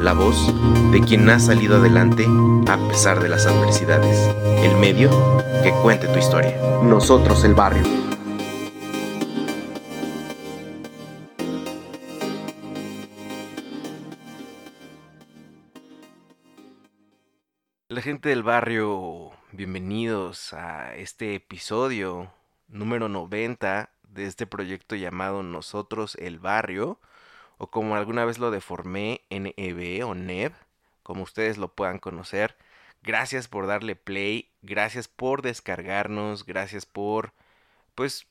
la voz de quien ha salido adelante a pesar de las adversidades, el medio que cuente tu historia. Nosotros, el barrio. La gente del barrio, bienvenidos a este episodio número 90 de este proyecto llamado Nosotros el Barrio, o como alguna vez lo deformé, NEB o NEB, como ustedes lo puedan conocer. Gracias por darle play, gracias por descargarnos, gracias por, pues,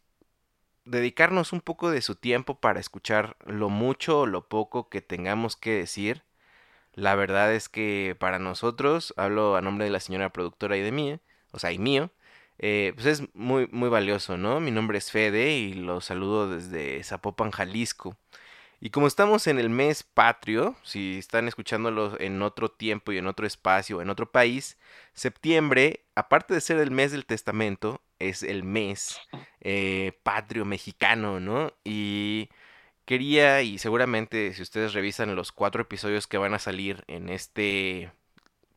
dedicarnos un poco de su tiempo para escuchar lo mucho o lo poco que tengamos que decir. La verdad es que para nosotros, hablo a nombre de la señora productora y de mí, o sea, y mío, eh, pues es muy, muy valioso, ¿no? Mi nombre es Fede y los saludo desde Zapopan, Jalisco. Y como estamos en el mes patrio, si están escuchándolo en otro tiempo y en otro espacio, en otro país, septiembre, aparte de ser el mes del testamento, es el mes eh, patrio mexicano, ¿no? Y quería, y seguramente si ustedes revisan los cuatro episodios que van a salir en este,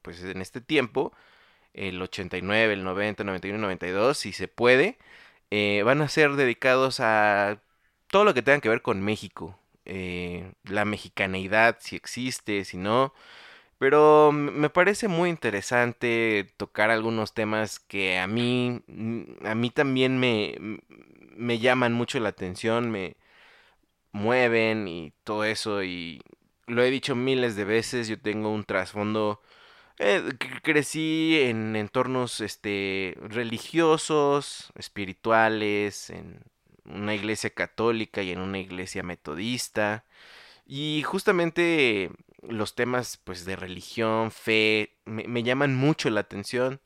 pues en este tiempo, el 89, el 90, 91, 92, si se puede, eh, van a ser dedicados a todo lo que tenga que ver con México, eh, la mexicaneidad, si existe, si no. Pero me parece muy interesante tocar algunos temas que a mí, a mí también me, me llaman mucho la atención, me mueven y todo eso. Y lo he dicho miles de veces, yo tengo un trasfondo eh, crecí en entornos este, religiosos, espirituales, en una iglesia católica y en una iglesia metodista. Y justamente los temas pues de religión, fe, me, llaman mucho la atención.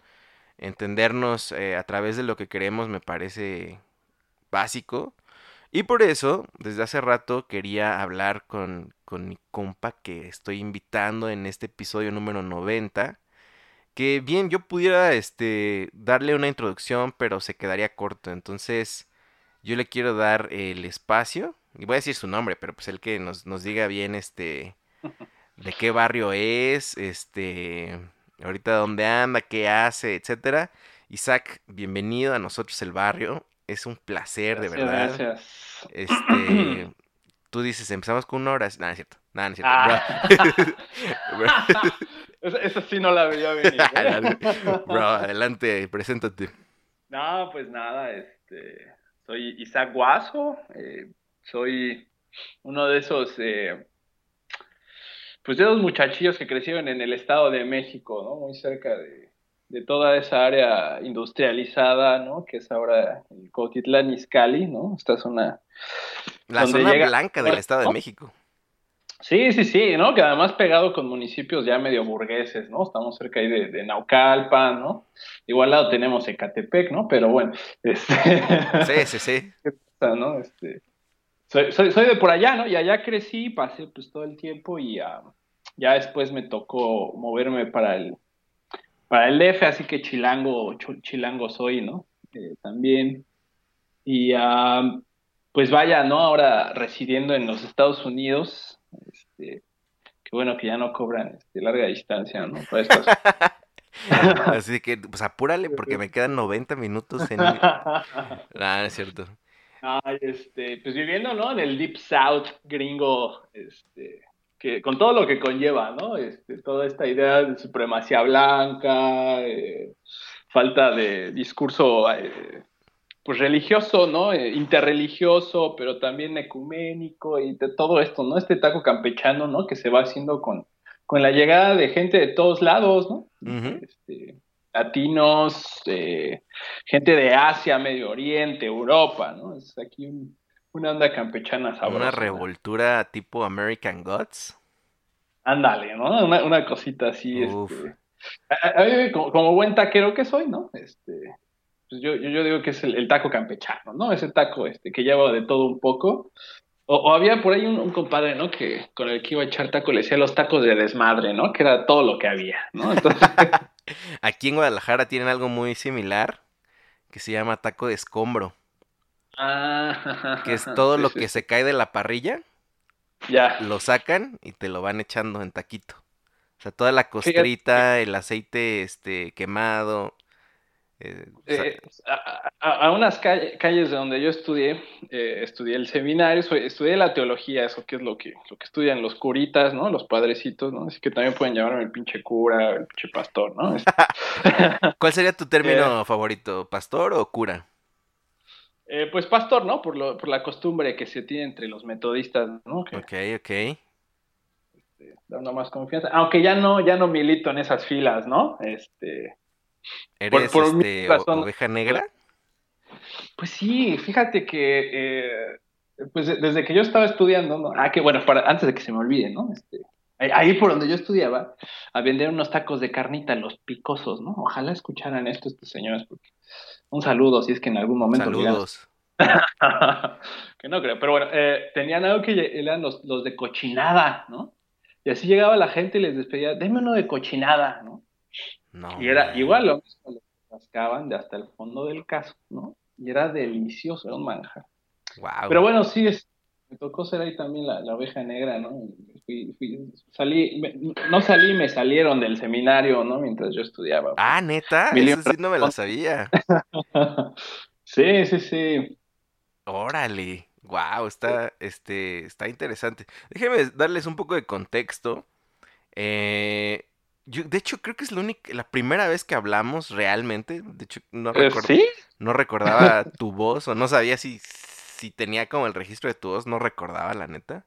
Entendernos eh, a través de lo que queremos me parece básico. Y por eso, desde hace rato quería hablar con, con mi compa que estoy invitando en este episodio número 90 que bien yo pudiera este darle una introducción, pero se quedaría corto. Entonces, yo le quiero dar el espacio y voy a decir su nombre, pero pues el que nos, nos diga bien este de qué barrio es, este ahorita dónde anda, qué hace, etcétera. Isaac, bienvenido a nosotros el barrio. Es un placer, de verdad. Gracias. Este, tú dices, empezamos con una hora. Nada, es cierto. Nada, es cierto. Ah. Esa, esa sí no la veía venir. ¿eh? Bro, adelante, preséntate. No, pues nada, este, soy Isaac Guaso, eh, soy uno de esos, eh, pues de esos muchachillos que crecieron en el Estado de México, ¿no? Muy cerca de, de toda esa área industrializada, ¿no? Que es ahora el Cotitlán Izcalli, ¿no? Esta zona... La zona llega- blanca del Estado de. México. Sí, sí, sí, ¿no? Que además pegado con municipios ya medio burgueses, ¿no? Estamos cerca ahí de, de Naucalpan, ¿no? Igual al lado tenemos Ecatepec, ¿no? Pero bueno, este... Sí, sí, sí. ¿no? Este, soy, soy, soy de por allá, ¿no? Y allá crecí, pasé pues todo el tiempo y ah, ya después me tocó moverme para el, para el DF, así que chilango, chilango soy, ¿no? Eh, también. Y ah, pues vaya, ¿no? Ahora residiendo en los Estados Unidos, bueno que ya no cobran este, larga distancia, ¿no? Para estas Así que, pues apúrale porque me quedan 90 minutos en... Ah, no es cierto. Ay, este, pues viviendo, ¿no? En el Deep South gringo, este, que con todo lo que conlleva, ¿no? Este, toda esta idea de supremacía blanca, eh, falta de discurso eh, pues religioso, ¿no? Eh, interreligioso, pero también ecuménico y de todo esto, ¿no? Este taco campechano, ¿no? Que se va haciendo con, con la llegada de gente de todos lados, ¿no? Este, latinos, eh, gente de Asia, Medio Oriente, Europa, ¿no? Es aquí un- una onda campechana sabrosa. Una revoltura tipo American Gods. Ándale, ¿no? Una, una cosita así, Uf. este. a- a- a mí, como, como buen taquero que soy, ¿no? Este, pues yo, yo, yo digo que es el, el taco campechano, ¿no? Ese taco este, que lleva de todo un poco. O, o había por ahí un, un compadre, ¿no? Que con el que iba a echar taco le decía los tacos de desmadre, ¿no? Que era todo lo que había, ¿no? Entonces, Aquí en Guadalajara tienen algo muy similar que se llama taco de escombro, ah, que es todo sí, lo sí, que se cae de la parrilla, Ya. lo sacan y te lo van echando en taquito. O sea, toda la costrita, el aceite este quemado. Eh, Eh, a, a- unas calle- calles de donde yo estudié, eh, estudié el seminario, estudié la teología, eso que es lo que, lo que estudian los curitas, ¿no? Los padrecitos, ¿no? Así que también pueden llamarme el pinche cura, el pinche pastor, ¿no? Este, ¿Cuál sería tu término favorito? ¿Pastor o cura? pues pastor, ¿no? Por, lo, por la costumbre que se tiene entre los metodistas, ¿no? Que Ok, ok. dando más confianza. Aunque ya no, ya no milito en esas filas, ¿no? Este, ¿Eres por mi este, razón- oveja negra? Pues sí, fíjate que eh, pues de- desde que yo estaba estudiando, ¿no? Ah, que bueno, para, antes de que se me olvide, ¿no? Este, ahí- por donde yo estudiaba, a vender unos tacos de carnita, los picosos, ¿no? Ojalá escucharan esto estos señores, porque un saludo si es que en algún momento. Saludos. que no creo, pero bueno, eh, tenían algo que eran los, los de cochinada, ¿no? Y así llegaba la gente y les despedía, deme uno de cochinada, ¿no? No, Y era igual lo mismo, lo rascaban de hasta el fondo del caso, ¿no? Y era delicioso, era un manjar. Guau. Pero bueno, sí, es, me tocó ser ahí también la, la oveja negra, ¿no? Fui- fui- salí, me- no salí, me salieron del seminario, ¿no? Mientras yo estudiaba. Ah, neta, eso sí no me lo sabía. sí, sí, sí. Órale. Wow, está, este, está interesante. Déjenme darles un poco de contexto. Eh, yo, de hecho, creo que es la única, la primera vez que hablamos realmente. De hecho, no, Eh, no recordaba tu voz o no sabía si, si tenía como el registro de tu voz, no recordaba, la neta.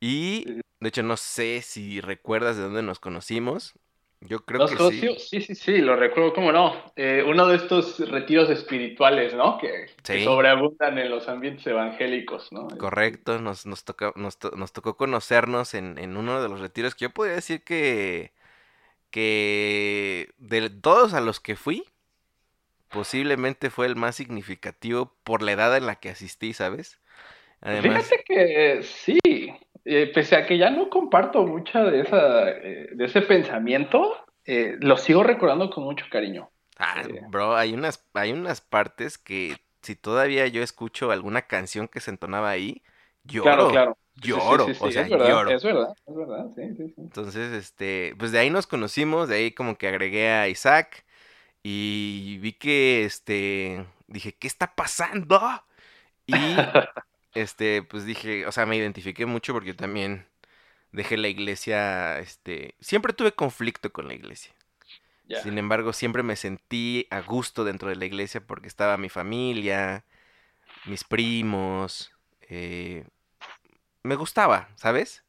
Y, de hecho, no sé si recuerdas de dónde nos conocimos. Yo creo ¿Nos que conoció? sí. Sí, sí, sí, lo recuerdo, cómo no. Eh, uno de estos retiros espirituales, ¿no? Que, que Sí. sobreabundan en los ambientes evangélicos, ¿no? Correcto, nos, nos, toca- nos, nos tocó conocernos en, en uno de los retiros que yo podría decir que, que de todos a los que fui, posiblemente fue el más significativo por la edad en la que asistí, ¿sabes? Además, Fíjate que sí, eh, pese a que ya no comparto mucha de esa, eh, de ese pensamiento, eh, lo sigo recordando con mucho cariño. ah, bro, hay unas, hay unas partes que si todavía yo escucho alguna canción que se entonaba ahí, lloro, Claro, claro. Sí, lloro, sí, sí, o sea, es verdad, lloro. es verdad, es verdad, sí, sí, sí. Entonces, este, pues de ahí nos conocimos, de ahí como que agregué a Isaac y vi que, este, dije, ¿qué está pasando? Y, este, pues dije, o sea, me identifiqué mucho porque yo también dejé la iglesia, este, siempre tuve conflicto con la iglesia. Sin embargo, siempre me sentí a gusto dentro de la iglesia porque estaba mi familia, mis primos, eh, me gustaba, ¿sabes?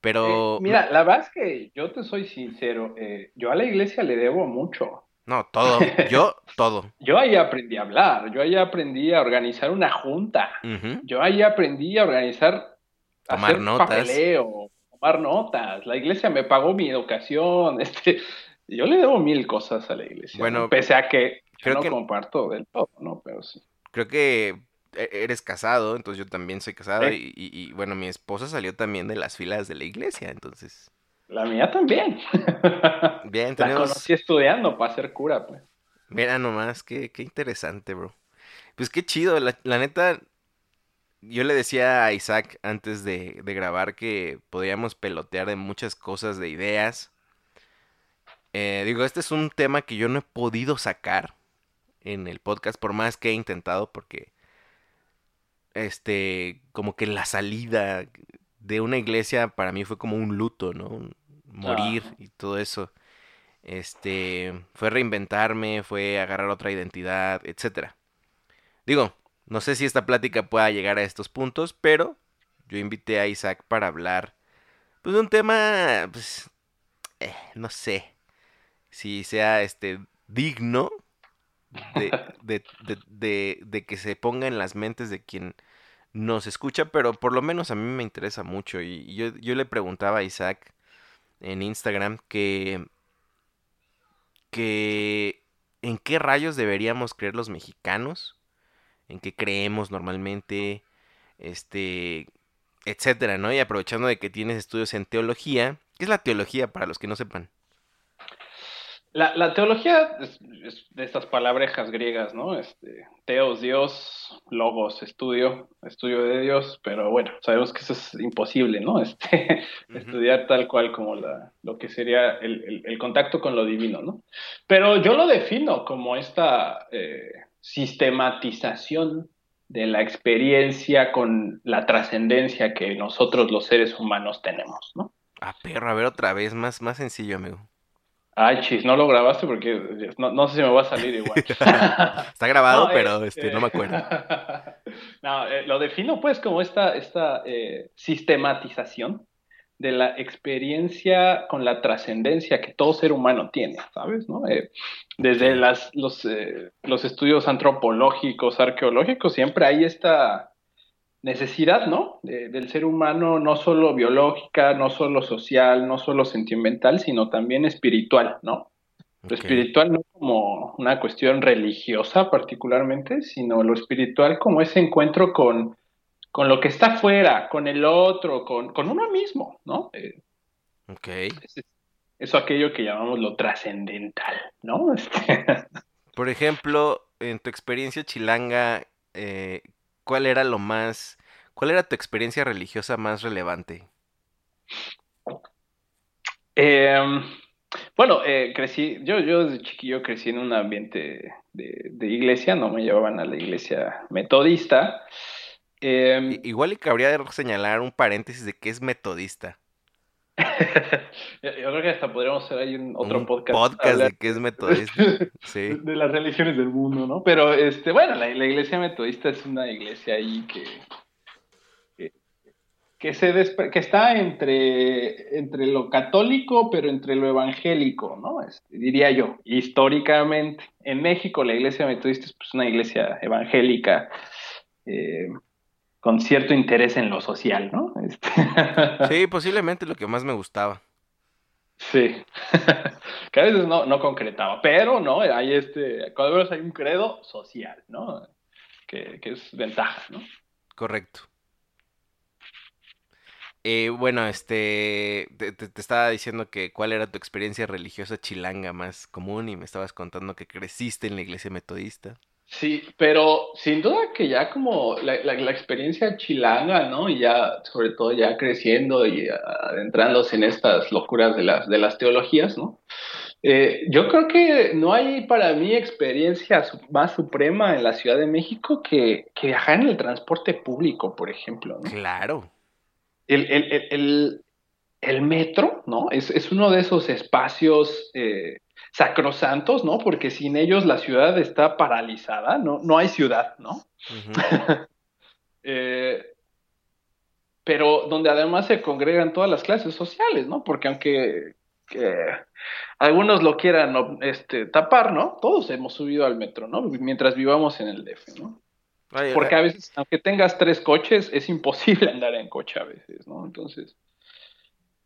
Pero... Eh, mira, la verdad es que yo te soy sincero, eh, yo a la iglesia le debo mucho. No, todo. Yo, todo. Yo ahí aprendí a hablar, yo ahí aprendí a organizar una junta, yo ahí aprendí a organizar, Tomar hacer notas. papeleo, tomar notas. La iglesia me pagó mi educación, este, yo le debo mil cosas a la iglesia, Bueno, ¿no? pese a que yo creo no que- comparto del todo, ¿no? Pero sí. Creo que eres casado, entonces yo también soy casado y, y- y, bueno, mi esposa salió también de las filas de la iglesia, entonces... La mía también. Bien, La tenemos... conocí estudiando para ser cura, pues. Mira nomás, qué, qué interesante, bro. Pues qué chido, la, la neta, yo le decía a Isaac antes de, de grabar que podíamos pelotear de muchas cosas, de ideas. Eh, digo, este es un tema que yo no he podido sacar en el podcast, por más que he intentado, porque, este, como que la salida de una iglesia para mí fue como un luto, ¿no? Morir Ajá. y todo eso. Este, fue reinventarme, fue agarrar otra identidad, etcétera. Digo, no sé si esta plática pueda llegar a estos puntos, pero yo invité a Isaac para hablar pues, de un tema, pues, eh, no sé, si sea este digno de, de, de, de, que se ponga en las mentes de quien nos escucha, pero por lo menos a mí me interesa mucho. Y yo, yo le preguntaba a Isaac en Instagram que, que en qué rayos deberíamos creer los mexicanos, en qué creemos normalmente, este, etcétera, ¿no? Y aprovechando de que tienes estudios en teología, ¿qué es la teología para los que no sepan? La, la teología es, es de estas palabrejas griegas, ¿no? Este, teos, Dios, logos, estudio, estudio de Dios, pero bueno, sabemos que eso es imposible, ¿no? Este, estudiar tal cual como la, lo que sería el, el- el contacto con lo divino, ¿no? Pero yo lo defino como esta eh, sistematización de la experiencia con la trascendencia que nosotros los seres humanos tenemos, ¿no? Ah, perro, a ver otra vez, más, más sencillo, amigo. Ay, chis, no lo grabaste porque no, no sé si me va a salir igual. Está grabado, No, pero este- este, no me acuerdo. no, eh, lo defino pues como esta, esta eh, sistematización de la experiencia con la trascendencia que todo ser humano tiene, ¿sabes? ¿No? Eh, desde las, los, eh, los estudios antropológicos, arqueológicos, siempre hay esta necesidad, ¿no? De- del ser humano, no solo biológica, no solo social, no solo sentimental, sino también espiritual, ¿no? Lo espiritual no como una cuestión religiosa particularmente, sino lo espiritual como ese encuentro con, con lo que está afuera, con el otro, con, con uno mismo, ¿no? Eh, Ok. es- eso aquello que llamamos lo trascendental, ¿no? Este, Por ejemplo, en tu experiencia chilanga, eh, ¿cuál era lo más, cuál era tu experiencia religiosa más relevante? Eh, bueno, eh, crecí, yo, yo desde chiquillo crecí en un ambiente de, de iglesia, no me llevaban a la iglesia metodista. Eh, I- igual y cabría de señalar un paréntesis de que es metodista. yo creo que hasta podríamos hacer ahí un otro Un podcast. hablar de que es metodista. Sí. de las religiones del mundo, ¿no? Pero, este, bueno, la, la iglesia metodista es una iglesia ahí que, que, que se despre- que está entre, entre lo católico, pero entre lo evangélico, ¿no? Este, diría yo, históricamente. En México la iglesia metodista es pues, una iglesia evangélica eh, con cierto interés en lo social, ¿no? Este, Sí, posiblemente lo que más me gustaba. Sí, que a veces no, no concretaba, pero no, hay este, cuando menos hay un credo social, ¿no? Que, que es ventaja, ¿no? Correcto. Eh, bueno, este, te, te- te estaba diciendo que cuál era tu experiencia religiosa chilanga más común y me estabas contando que creciste en la iglesia metodista. Sí, pero sin duda que ya como la, la- la experiencia chilanga, ¿no? Y ya, sobre todo ya creciendo y adentrándose en estas locuras de las, de las teologías, ¿no? Eh, yo creo que no hay para mí experiencia más suprema en la Ciudad de México que, que viajar en el transporte público, por ejemplo, ¿no? Claro. el, el, el, el- metro, ¿no? Es, es uno de esos espacios eh, sacrosantos, ¿no? Porque sin ellos la ciudad está paralizada, ¿no? No hay ciudad, ¿no? Eh, pero donde además se congregan todas las clases sociales, ¿no? Porque aunque que algunos lo quieran este, tapar, ¿no? Todos hemos subido al metro, ¿no? Mientras vivamos en el DF, ¿no? Ay, Porque a veces, aunque tengas tres coches, es imposible andar en coche a veces, ¿no? Entonces...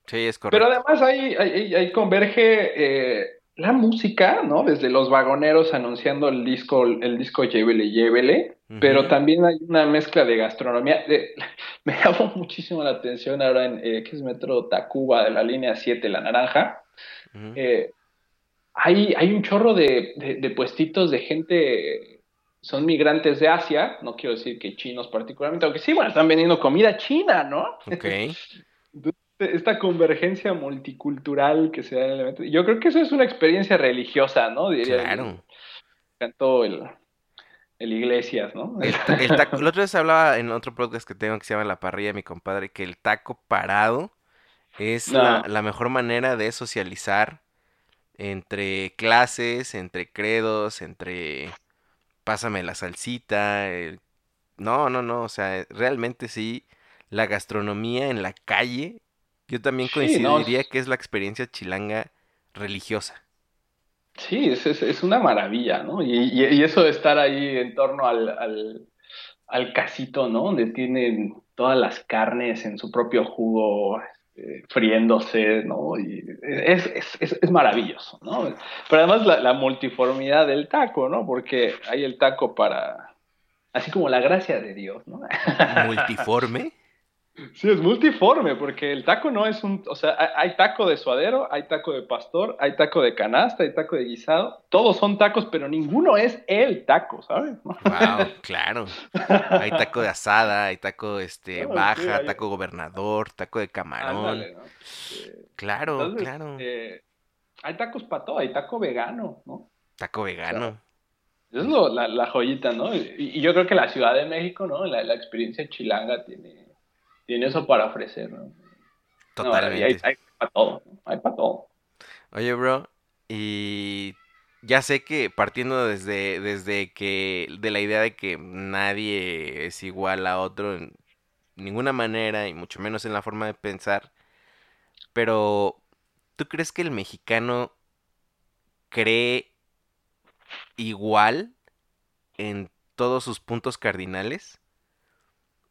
Sí, es Pero correcto. además ahí, ahí, ahí converge eh, la música, ¿no? Desde los vagoneros anunciando el disco, el disco Llévele, Llévele, pero también hay una mezcla de gastronomía. De- me llamó muchísimo la atención ahora en, eh, ¿qué es Metro Tacuba de la línea 7, La Naranja? Eh, hay, hay un chorro de, de, de puestitos de gente, son migrantes de Asia, no quiero decir que chinos particularmente, aunque sí, bueno, están vendiendo comida china, ¿no? Ok. esta convergencia multicultural que se da en el evento. Yo creo que eso es una experiencia religiosa, ¿no? Diría Claro. Cantó el, el Iglesias, ¿no? El, el taco, la otra vez hablaba en otro podcast que tengo que se llama La Parrilla, mi compadre, que el taco parado es la, mejor manera de socializar entre clases, entre credos, entre pásame la salsita. el- No, no, no, o sea, realmente sí, la gastronomía en la calle, yo también Sí, no, coincidiría que es la experiencia chilanga religiosa. Sí, es, es, es una maravilla, ¿no? Y, y, y eso de estar ahí en torno al, al, al casito, ¿no? Donde tienen todas las carnes en su propio jugo, este, friéndose, ¿no? Y es, es, es, es maravilloso, ¿no? Pero además la, la multiformidad del taco, ¿no? Porque hay el taco para, así como la gracia de Dios, ¿no? Multiforme. Sí, es multiforme, porque el taco no es un, o sea, hay, taco de suadero, hay taco de pastor, hay taco de canasta, hay taco de guisado, todos son tacos, pero ninguno es el taco, ¿sabes? Wow, claro. Hay taco de asada, hay taco este sí, baja, hay- taco gobernador, taco de camarón. Ándale, ¿no? Eh, Claro, entonces, claro. eh, hay tacos para todo, hay taco vegano, ¿no? Taco vegano. Esa es lo- la, la joyita, ¿no? Y, y yo creo que la Ciudad de México, ¿no? La, la experiencia chilanga tiene, tiene eso para ofrecer, ¿no? Totalmente. hay, hay para todo, hay para todo. Oye, bro, y ya sé que partiendo desde, desde que, de la idea de que nadie es igual a otro en ninguna manera, y mucho menos en la forma de pensar, pero ¿tú crees que el mexicano cree igual en todos sus puntos cardinales?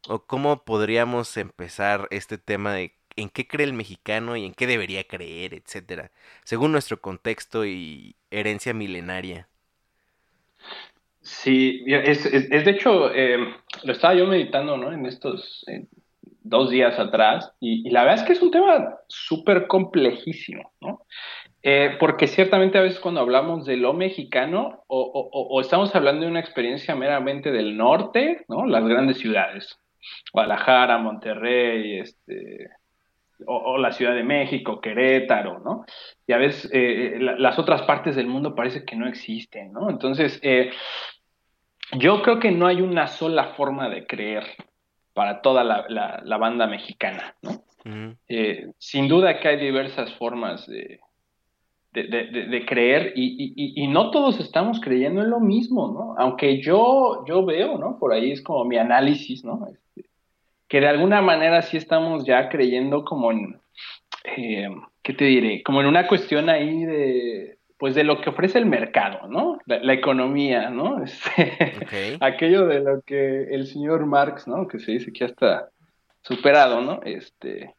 ¿O cómo podríamos empezar este tema de en qué cree el mexicano y en qué debería creer, etcétera, según nuestro contexto y herencia milenaria? Sí, es, de hecho, eh, lo estaba yo meditando, ¿no? En estos dos días atrás, y, la verdad es que es un tema súper complejísimo, ¿no? Eh, porque ciertamente a veces cuando hablamos de lo mexicano, o- o- o estamos hablando de una experiencia meramente del norte, ¿no? Las grandes ciudades, Guadalajara, Monterrey, este, o, o la Ciudad de México, Querétaro, ¿no? Y a veces eh, la- las otras partes del mundo parece que no existen, ¿no? Entonces, eh, yo creo que no hay una sola forma de creer para toda la, la- la banda mexicana, ¿no? Eh, sin duda que hay diversas formas de, de, de- de- de creer y, y- y- y no todos estamos creyendo en lo mismo, ¿no? Aunque yo, yo veo, ¿no? Por ahí es como mi análisis, ¿no? Este, que de alguna manera sí estamos ya creyendo como en, eh, ¿qué te diré? Como en una cuestión ahí de, pues de lo que ofrece el mercado, ¿no? La, la economía, ¿no? Este, aquello de lo que el señor Marx, ¿no? Que se dice que ya está superado, ¿no? Este,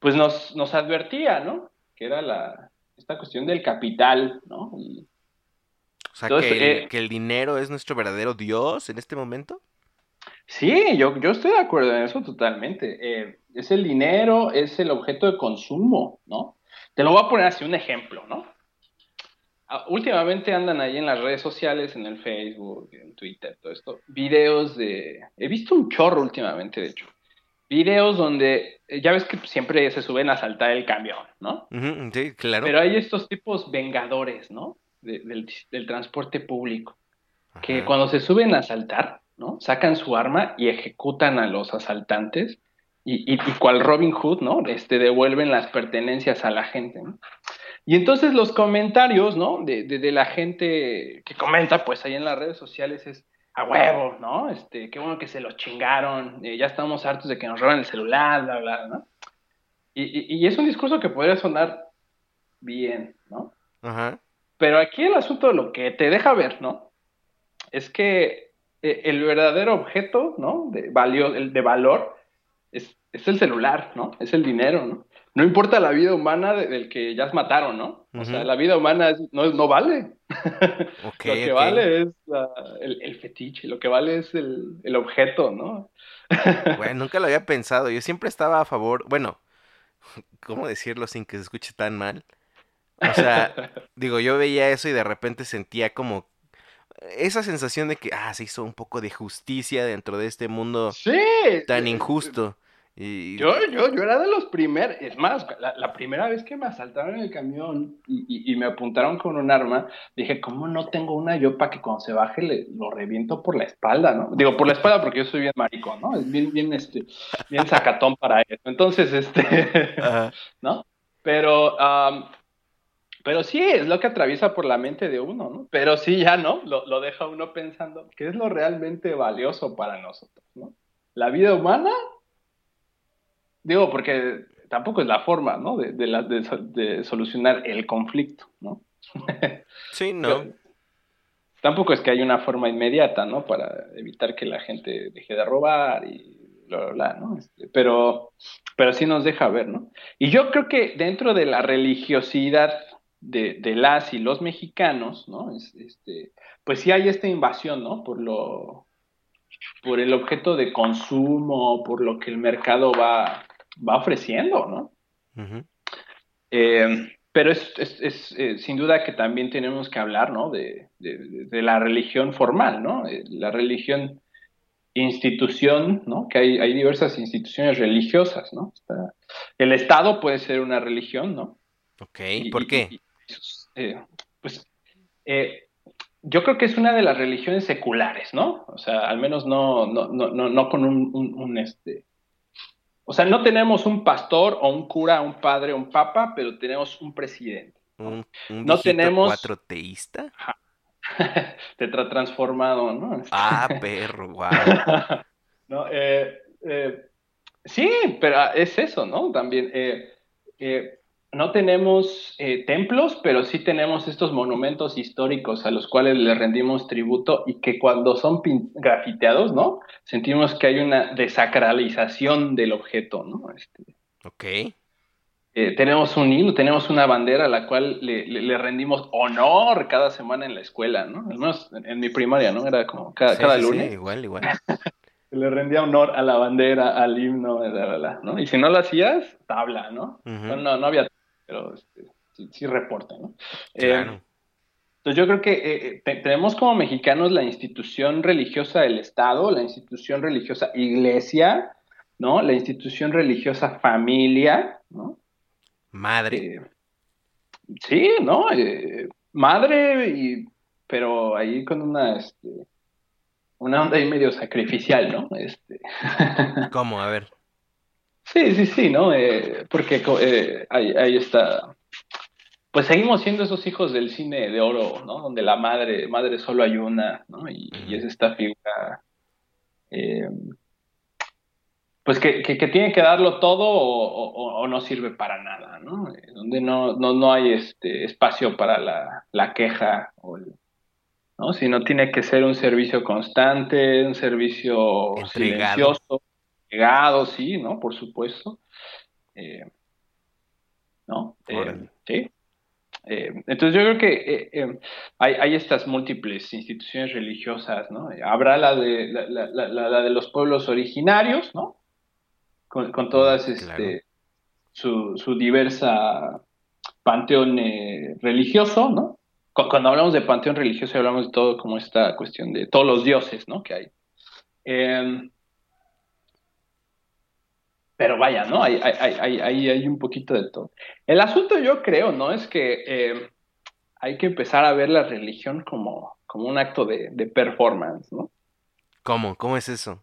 pues nos, nos advertía, ¿no? Que era la, esta cuestión del capital, ¿no? Y, O sea, Entonces, que el, eh, que el dinero es nuestro verdadero Dios en este momento. sí, yo, yo estoy de acuerdo en eso totalmente. Eh, es el dinero, es el objeto de consumo, ¿no? Te lo voy a poner así un ejemplo, ¿no? Ah, Últimamente andan ahí en las redes sociales, en el Facebook, en Twitter, todo esto, videos de... He visto un chorro últimamente, de hecho. Videos donde, eh, ya ves que siempre se suben a saltar el camión, ¿no? Sí, claro. Pero hay estos tipos vengadores, ¿no? De- del, del transporte público, que cuando se suben a asaltar, ¿no? Sacan su arma y ejecutan a los asaltantes y, y, y cual Robin Hood, ¿no? Este, devuelven las pertenencias a la gente, ¿no? Y entonces los comentarios, ¿no? De, de, de la gente que comenta, pues ahí en las redes sociales es a huevo, ¿no? Este, qué bueno que se los chingaron, eh, ya estamos hartos de que nos roban el celular, bla, bla, ¿no? Y, y, y es un discurso que podría sonar bien, ¿no? Ajá. Pero aquí el asunto de lo que te deja ver, ¿no? Es que eh, el verdadero objeto, ¿no? De, valio, el de valor es, es el celular, ¿no? Es el dinero, ¿no? No importa la vida humana de- del que ya mataron, ¿no? O sea, la vida humana es- no, no vale. Ok, lo que vale es la- el, el fetiche, lo que vale es el, el objeto, ¿no? Bueno, nunca lo había pensado. Yo siempre estaba a favor, bueno, ¿cómo decirlo sin que se escuche tan mal? O sea, digo, yo veía eso y de repente sentía como esa sensación de que, ah, se hizo un poco de justicia dentro de este mundo Sí. tan eh, injusto. Y Yo, yo, yo era de los primeros, es más, la, la primera vez que me asaltaron en el camión y, y- y me apuntaron con un arma, dije, ¿cómo no tengo una yo para que cuando se baje le, lo reviento por la espalda, ¿no? Digo, por la espalda porque yo soy bien marico, ¿no? Es bien, bien, este, bien sacatón para eso. Entonces, este, Ajá. ¿no? Pero, pero sí, es lo que atraviesa por la mente de uno, ¿no? Pero sí, ya no, lo, lo deja uno pensando, ¿qué es lo realmente valioso para nosotros, ¿no? ¿La vida humana? Digo, porque tampoco es la forma, ¿no? De, de, la- de so- de solucionar el conflicto, ¿no? Sí, no. Tampoco es que haya una forma inmediata, ¿no? Para evitar que la gente deje de robar y bla, bla, bla, ¿no? Este, pero, pero sí nos deja ver, ¿no? Y yo creo que dentro de la religiosidad de, de las y los mexicanos, ¿no? Es- este, pues sí hay esta invasión, ¿no? Por lo, por el objeto de consumo, por lo que el mercado va, va ofreciendo, ¿no? Eh, pero es, es- es, eh, sin duda que también tenemos que hablar, ¿no? De, de- la religión formal, ¿no? Eh, la religión institución, ¿no? Que hay, hay diversas instituciones religiosas, ¿no? Está- el Estado puede ser una religión, ¿no? Ok, ¿por y- qué? y- eh, pues eh, yo creo que es una de las religiones seculares, ¿no? O sea, al menos no, no, no, no, no con un, un- un, este. O sea, no tenemos un pastor o un cura, un padre, un papa, pero tenemos un presidente. ¿Un, un no tenemos- cuatro teísta? Tetratransformado, ¿no? Ah, perro, wow. No, eh, eh, sí, pero es eso, ¿no? También eh, no tenemos eh, templos, pero sí tenemos estos monumentos históricos a los cuales le rendimos tributo y que cuando son grafiteados, ¿no? Sentimos que hay una desacralización del objeto, ¿no? Este, Ok. eh, tenemos un hilo, tenemos una bandera a la cual le, le- le rendimos honor cada semana en la escuela, ¿no? Al menos en, en mi primaria, ¿no? Era como cada, Sí, cada sí, sí, lunes. igual, igual. Le rendía honor a la bandera, al himno, bla, bla, bla, ¿no? Y si no lo hacías, tabla, ¿no? No, no, no había, pero este, sí, sí reporta, ¿no? Eh, Claro. entonces yo creo que eh, te- tenemos como mexicanos la institución religiosa del Estado, la institución religiosa iglesia, ¿no? La institución religiosa familia, ¿no? Madre. Eh, sí, ¿no? Eh, madre, y, pero ahí con una, este, una onda ahí medio sacrificial, ¿no? Este, ¿Cómo? A ver. Sí, sí, sí, ¿no? Eh, porque eh, ahí, ahí está. Pues seguimos siendo esos hijos del cine de oro, ¿no? Donde la madre, madre solo hay una, ¿no? Y, y es esta figura, eh, pues que, que, que tiene que darlo todo o, o- o no sirve para nada, ¿no? Eh, Donde no, no, no hay este espacio para la, la queja, o el- ¿no? Sino tiene que ser un servicio constante, un servicio Entregado. silencioso, entregado, sí, ¿no? Por supuesto. Eh, ¿no? Eh, sí. Eh, entonces yo creo que hay, hay estas múltiples instituciones religiosas, ¿no? Habrá la de, la, la- la- la- la de los pueblos originarios, ¿no? Con, con todas, este, su, su diversa panteón religioso, ¿no? Cu- Cuando hablamos de panteón religioso hablamos de todo como esta cuestión de todos los dioses, ¿no? Que hay. Pero vaya, ¿no? Hay, hay, hay, hay, hay- hay un poquito de todo. El asunto yo creo, ¿no? Es que eh, hay que empezar a ver la religión como, como un acto de, de performance, ¿no? ¿Cómo? ¿Cómo es eso?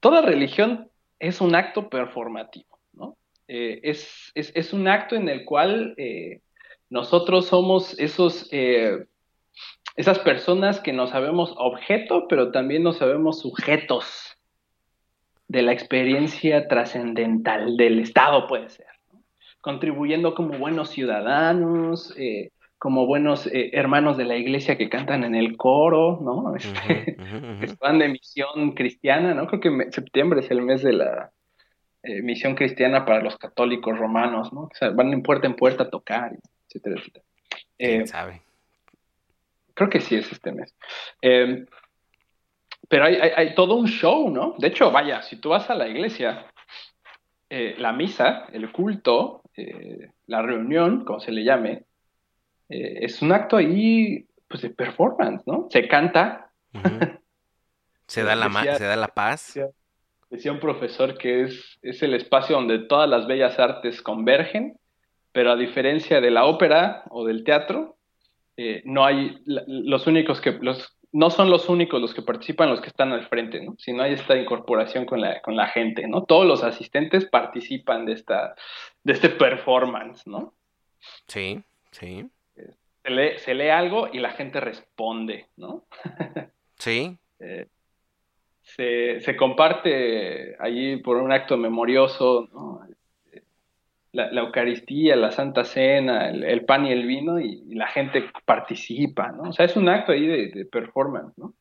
Toda religión es un acto performativo, ¿no? Eh, es, es, es un acto en el cual eh, nosotros somos esos, esas personas que nos sabemos objeto, pero también nos sabemos sujetos de la experiencia trascendental del Estado, puede ser, ¿no? contribuyendo como buenos ciudadanos, eh, como buenos eh, hermanos de la iglesia que cantan en el coro, ¿no? Este, que van de misión cristiana, ¿no? Creo que me- septiembre es el mes de la eh, misión cristiana para los católicos romanos, ¿no? O sea, van en puerta en puerta a tocar, etcétera, etcétera. ¿Quién sabe? creo que sí es este mes. Pero hay, hay- hay todo un show, ¿no? De hecho, vaya, si tú vas a la iglesia, eh, la misa, el culto, eh, la reunión, como se le llame, eh, es un acto ahí, pues, de performance, ¿no? Se canta. Se da la, ma- Decía- se da la paz. decía- Decía un profesor que es, es el espacio donde todas las bellas artes convergen, pero a diferencia de la ópera o del teatro, eh, no hay los únicos que los no son los únicos los que participan los que están al frente, ¿no? Sino hay esta incorporación con la, con la gente, ¿no? Todos los asistentes participan de esta de este performance, ¿no? Sí, Sí. Se lee, se lee algo y la gente responde, ¿no? Sí. Eh, se, se comparte allí por un acto memorioso, ¿no? La, la Eucaristía, la Santa Cena, el, el pan y el vino, y, y la gente participa, ¿no? O sea, es un acto ahí de, de performance, ¿no?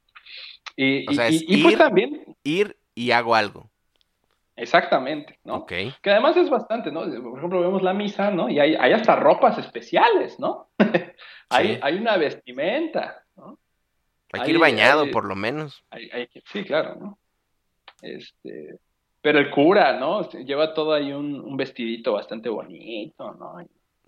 Y, O sea, es pues ir- también, Ir y hago algo. exactamente, ¿no? Ok. Que además es bastante, ¿no? Por ejemplo, vemos la misa, ¿no? Y hay, hay hasta ropas especiales, ¿no? hay, Sí. hay una vestimenta, ¿no? Hay que Ahí- ir bañado, por lo menos. Hay- hay que- sí, claro, ¿no? Este, pero el cura, ¿no? Lleva todo ahí un, un vestidito bastante bonito, ¿no?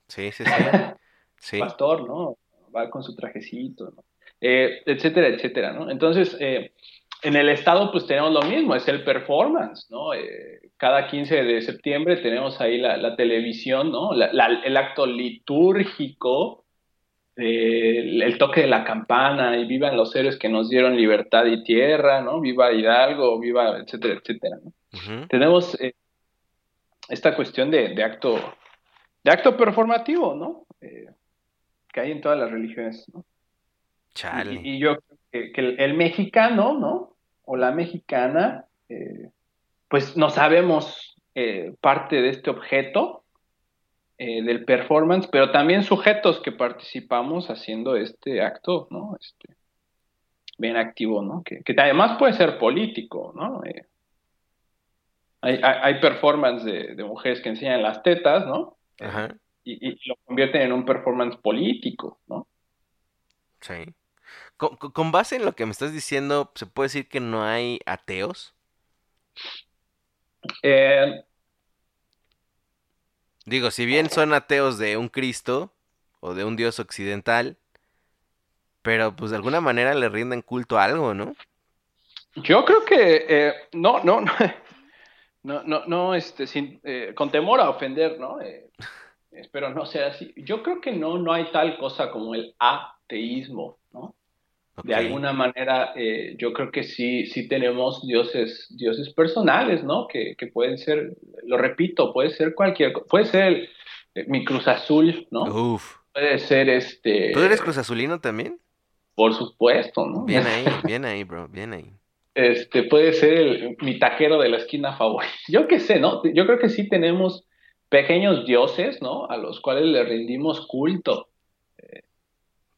Sí, sí, sí. Sí. pastor, ¿no? Va con su trajecito, ¿no? Eh, etcétera, etcétera, ¿no? Entonces, eh, en el estado, pues tenemos lo mismo, es el performance, ¿no? Eh, cada 15 de septiembre tenemos ahí la, la televisión, ¿no? La- la- el acto litúrgico, eh, el, el toque de la campana, y vivan los héroes que nos dieron libertad y tierra, ¿no? Viva Hidalgo, viva, etcétera, etcétera, ¿no? Tenemos eh, esta cuestión de, de acto, de acto performativo, ¿no? Eh, que hay en todas las religiones, ¿no? Chale. Y, y yo creo que, que el, el mexicano, ¿no? O la mexicana, eh, pues no sabemos parte de este objeto del performance, pero también sujetos que participamos haciendo este acto, ¿no? Este, bien activo, ¿no? Que, que además puede ser político, ¿no? Eh, hay, hay, performance de, de mujeres que enseñan las tetas, ¿no? Ajá. Y, y lo convierten en un performance político, ¿no? Sí. Con, con- con base en lo que me estás diciendo, ¿se puede decir que no hay ateos? Eh, Digo, si bien son ateos de un Cristo o de un Dios occidental, pero pues de alguna manera le rinden culto a algo, ¿no? Yo creo que eh, no, no, no, no, no, no, este, sin, eh, con temor a ofender, ¿no? Eh, espero no sea así. Yo creo que no, no hay tal cosa como el ateísmo, ¿no? De alguna manera, eh, yo creo que sí, sí tenemos dioses, dioses personales, ¿no? Que, que pueden ser, lo repito, puede ser cualquier, puede ser el- eh, mi Cruz Azul, ¿no? Uf. Puede ser este, ¿Tú eres Cruz Azulino también? por supuesto, ¿no? Bien ahí, bien ahí, bro, bien ahí. Este, puede ser el- mi taquero de la esquina favorito. Yo qué sé, ¿no? Yo creo que sí tenemos pequeños dioses, ¿no? A los cuales le rendimos culto.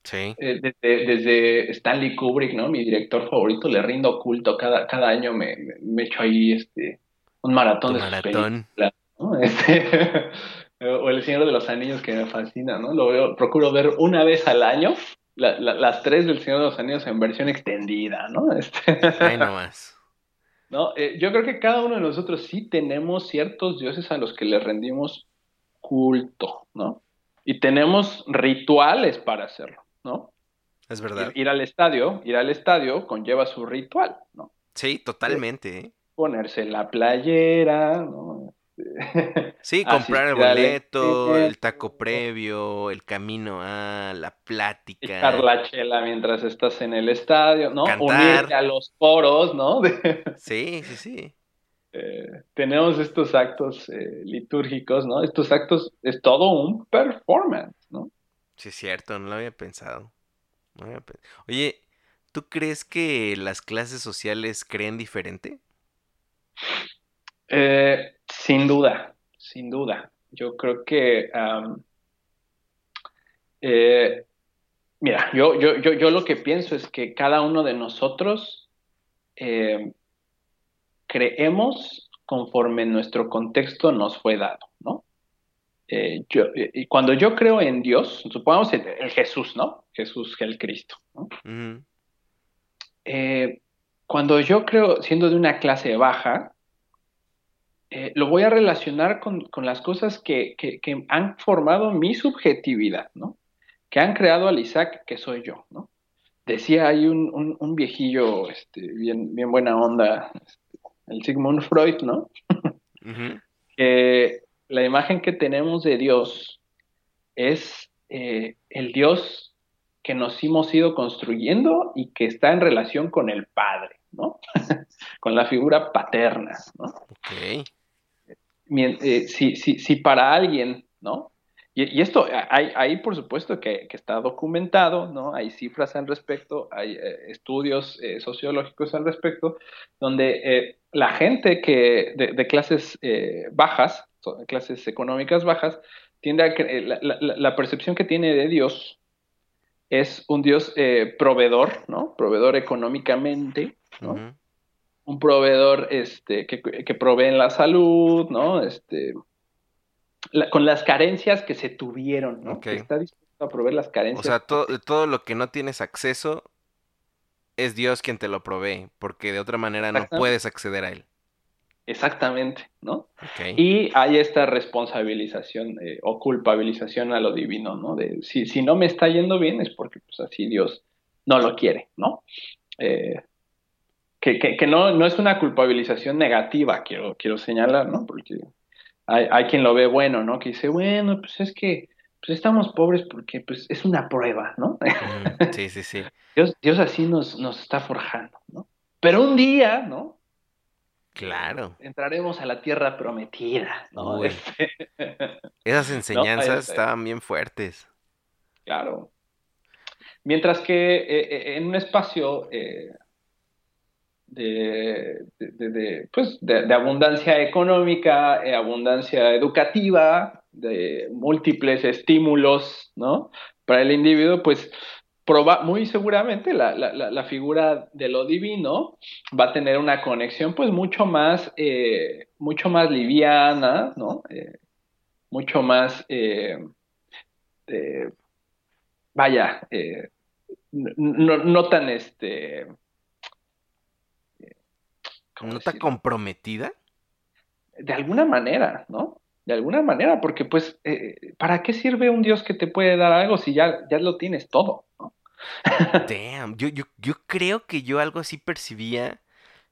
Sí. Eh, desde, desde Stanley Kubrick, ¿no? Mi director favorito, le rindo culto. Cada, cada año me, me, me echo ahí este, un maratón de maratón. ¿no? Este, o El Señor de los Anillos, que me fascina, ¿no? Lo veo, procuro ver una vez al año. La- la- las tres del Señor de los Anillos en versión extendida, ¿no? Este, Ahí nomás. ¿no? Eh, yo creo que cada uno de nosotros sí tenemos ciertos dioses a los que le rendimos culto, ¿no? Y tenemos rituales para hacerlo, ¿no? Es verdad. Ir, ir al estadio, ir al estadio conlleva su ritual, ¿no? Sí, totalmente. ¿eh? Ponerse la playera, ¿no? Sí, Así comprar el dale, boleto, el taco previo, el camino a la plática. echar la chela mientras estás en el estadio, ¿no? Cantar. Unirte a los coros, ¿no? Sí, sí, sí. eh, tenemos estos actos eh, litúrgicos, ¿no? Estos actos es todo un performance, ¿no? Sí, es cierto, no lo había pensado. No había pen- Oye, ¿tú crees que las clases sociales creen diferente? Eh, sin duda, sin duda. Yo creo que, eh, mira, yo, yo, yo, yo lo que pienso es que cada uno de nosotros eh, creemos conforme nuestro contexto nos fue dado, ¿no? Eh, yo, eh, y cuando yo creo en Dios, supongamos el, el Jesús, ¿no? Jesús, el Cristo, ¿no? Eh, cuando yo creo, siendo de una clase baja, eh, lo voy a relacionar con, con las cosas que, que- que han formado mi subjetividad, ¿no? Que han creado al Isaac que soy yo, ¿no? Decía ahí un, un- un viejillo, este, bien, bien buena onda, este, el Sigmund Freud, ¿no? que la imagen que tenemos de Dios es eh, el Dios que nos hemos ido construyendo y que está en relación con el Padre, ¿no? con la figura paterna, ¿no? Ok. Eh, si, si, para alguien, ¿no? y, esto, hay, hay, por supuesto que, está documentado, ¿no? Hay cifras al respecto, hay eh, estudios eh, sociológicos al respecto, donde eh, la gente que de, de clases bajas, clases económicas bajas, tiende a la, la, percepción que tiene de Dios es un Dios proveedor, ¿no? Proveedor económicamente, ¿no? Un proveedor este, que, que provee en la salud, ¿no? Este, con las carencias que se tuvieron, ¿no? Que está dispuesto a proveer las carencias. O sea, todo lo que no tienes acceso es Dios quien te lo provee, porque de otra manera no puedes acceder a él. Exactamente, ¿no? Y hay esta responsabilización eh, o culpabilización a lo divino, ¿no? De si, si no me está yendo bien es porque pues así Dios no lo quiere, ¿no? Eh, que, que, que no, no es una culpabilización negativa, quiero, quiero señalar, ¿no? Porque hay, quien lo ve bueno, ¿no? Que dice, bueno, pues es que pues estamos pobres porque pues es una prueba, ¿no? Sí, sí, sí. Dios, Dios así nos, nos está forjando, ¿no? Pero un día, ¿no? Claro. Entraremos a la tierra prometida, ¿no? Este, Esas enseñanzas estaban bien fuertes. Claro. Mientras que eh, eh, en un espacio eh, de, de, pues, de, abundancia económica, eh, abundancia educativa, de múltiples estímulos, ¿no? Para el individuo, pues proba muy seguramente la, la, la, figura de lo divino va a tener una conexión pues mucho más, eh, mucho más liviana, ¿no? Eh, mucho más, vaya, no, no, tan este ¿No está comprometida? De alguna manera, ¿no? De alguna manera, porque pues, eh, ¿para qué sirve un Dios que te puede dar algo si ya, ya lo tienes todo? ¿no? Damn, yo, yo, yo creo que yo algo así percibía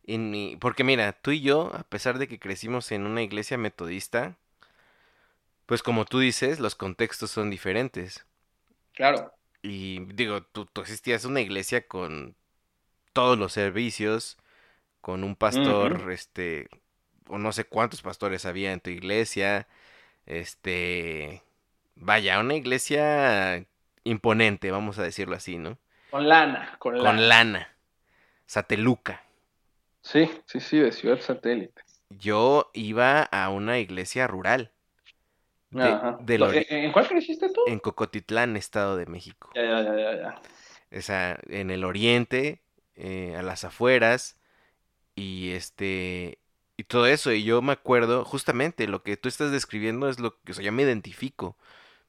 en mi... Porque mira, tú y yo, a pesar de que crecimos en una iglesia metodista, pues como tú dices, los contextos son diferentes. Claro. Y digo, tú, tú existías una iglesia con todos los servicios, con un pastor, este, o no sé cuántos pastores había en tu iglesia, este, vaya, una iglesia imponente, vamos a decirlo así, ¿no? Con lana, con, con lana. Sateluca. Sí, sí, sí, de ciudad satélite. Yo iba a una iglesia rural. De, ¿En cuál creciste tú? En Cocotitlán, Estado de México. Ya, ya, ya, ya. sea, en el oriente, eh, a las afueras, y este y todo eso y yo me acuerdo justamente lo que tú estás describiendo es lo que o sea, yo me identifico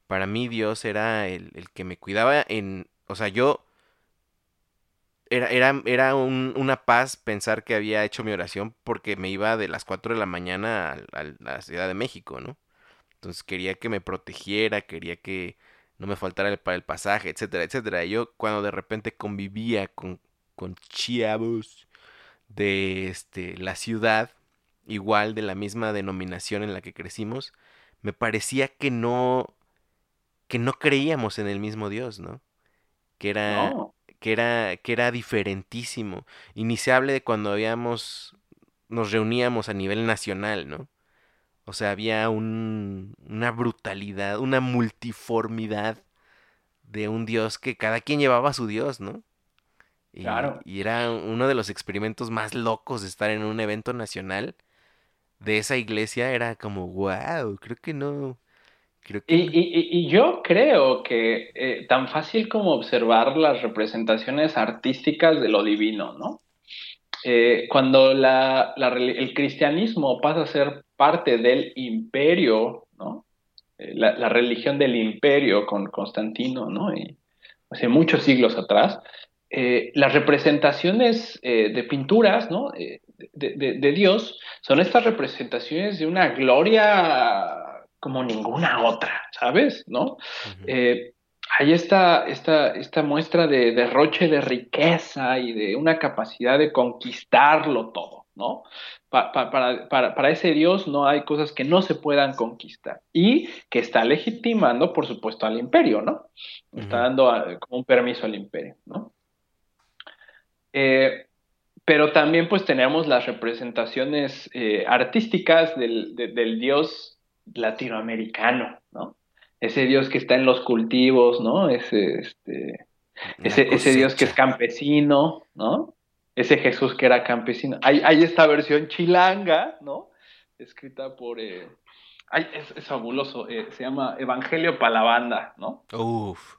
para mí Dios era el, el que me cuidaba en o sea yo era, era, era un, una paz pensar que había hecho mi oración porque me iba de las 4 de la mañana a, la Ciudad de México, ¿no? Entonces quería que me protegiera, quería que no me faltara el, para el pasaje, etcétera, etcétera. Y yo cuando de repente convivía con, con chavos de este, la ciudad, igual de la misma denominación en la que crecimos, me parecía que no, que no creíamos en el mismo Dios, ¿no? Que era, que era, que era diferentísimo. Y ni se hable de cuando habíamos, nos reuníamos a nivel nacional, ¿no? O sea, había un, una brutalidad, una multiformidad de un Dios que cada quien llevaba a su Dios, ¿no? Y, claro. y era uno de los experimentos más locos de estar en un evento nacional de esa iglesia. Era como, wow, creo que no. Que... Y, y, y, yo creo que eh, tan fácil como observar las representaciones artísticas de lo divino, ¿no? Eh, cuando la, la, el cristianismo pasa a ser parte del imperio, ¿no? Eh, la, la, religión del imperio con Constantino, ¿no? Y, hace muchos siglos atrás, eh, las representaciones eh, de pinturas ¿no? Eh, de, Dios son estas representaciones de una gloria como ninguna otra, ¿sabes? ¿No? hay esta, esta, esta, muestra de derroche de riqueza y de una capacidad de conquistarlo todo, ¿no? para, para, ese Dios no hay cosas que no se puedan conquistar y que está legitimando, por supuesto, al imperio, ¿no? Está dando como un permiso al imperio, ¿no? Eh, pero también pues tenemos las representaciones eh, artísticas del, dios latinoamericano, ¿no? ese Dios que está en los cultivos, ¿no? Ese, este, ese, ese Dios que es campesino, ¿no? Ese Jesús que era campesino. Hay, hay esta versión chilanga, ¿no? Escrita por... Eh, es, fabuloso, se llama Evangelio para la banda, ¿no? Uf.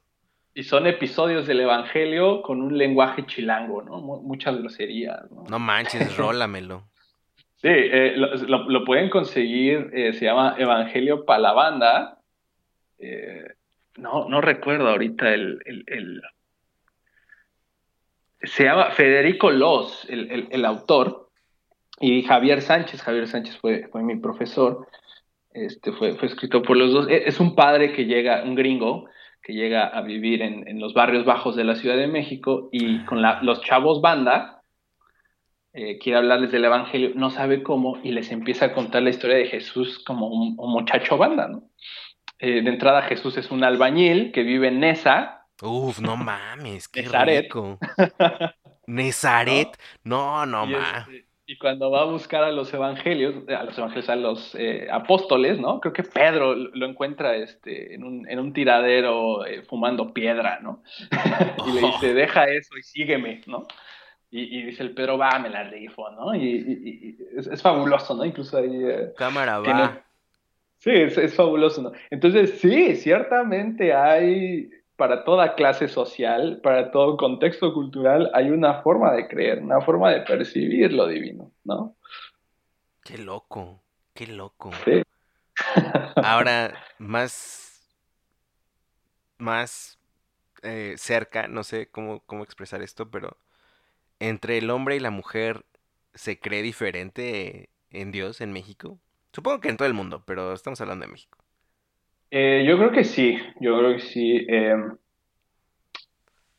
Y son episodios del Evangelio con un lenguaje chilango, ¿no? Muchas groserías, ¿no? No manches, rólamelo. sí, eh, lo, pueden conseguir, se llama Evangelio para la banda. no, no recuerdo ahorita el, se llama Federico Loz, el, autor, y Javier Sánchez, Javier Sánchez fue, fue mi profesor, este, fue, fue escrito por los dos. E, es un padre que llega, un gringo, que llega a vivir en, los barrios bajos de la Ciudad de México y con los chavos banda, eh, quiere hablarles del Evangelio, no sabe cómo, y les empieza a contar la historia de Jesús como un, muchacho banda, ¿no? Eh, de entrada Jesús es un albañil que vive en Nesa, Uf, no mames, qué Nezaret. rico. Nezaret, no, no, mames. Este, y cuando va a buscar a los evangelios, a los evangelios, a los eh, apóstoles, ¿no? Creo que Pedro lo encuentra este, en, un, en un tiradero eh, fumando piedra, ¿no? y le dice, deja eso y sígueme, ¿no? Y, dice el Pedro, va, me la rifo, ¿no? Y, es, fabuloso, ¿no? Incluso ahí... Eh, Cámara, va. Sí, es, es, fabuloso, ¿no? Entonces, sí, ciertamente hay para toda clase social, para todo contexto cultural, hay una forma de creer, una forma de percibir lo divino, ¿no? Qué loco, qué loco. Sí. Ahora, más, más eh, cerca, no sé cómo, cómo expresar esto, pero entre el hombre y la mujer se cree diferente en Dios en México. Supongo que en todo el mundo, pero estamos hablando de México. Eh, yo creo que sí, yo creo que sí. Em,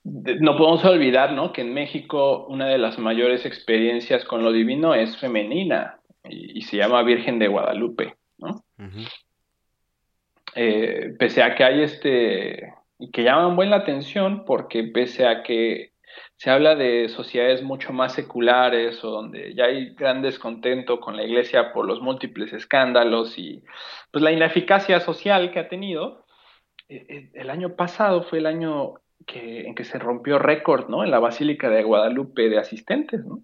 no podemos olvidar, ¿no? Que en México una de las mayores experiencias con lo divino es femenina y, se llama Virgen de Guadalupe, ¿no? Eh, pese a que hay este y que llaman buena atención porque pese a que se habla de sociedades mucho más seculares o donde ya hay gran descontento con la iglesia por los múltiples escándalos y pues la ineficacia social que ha tenido. Eh, eh, el año pasado fue el año que, en que se rompió récord, ¿no? En la Basílica de Guadalupe de asistentes, ¿no?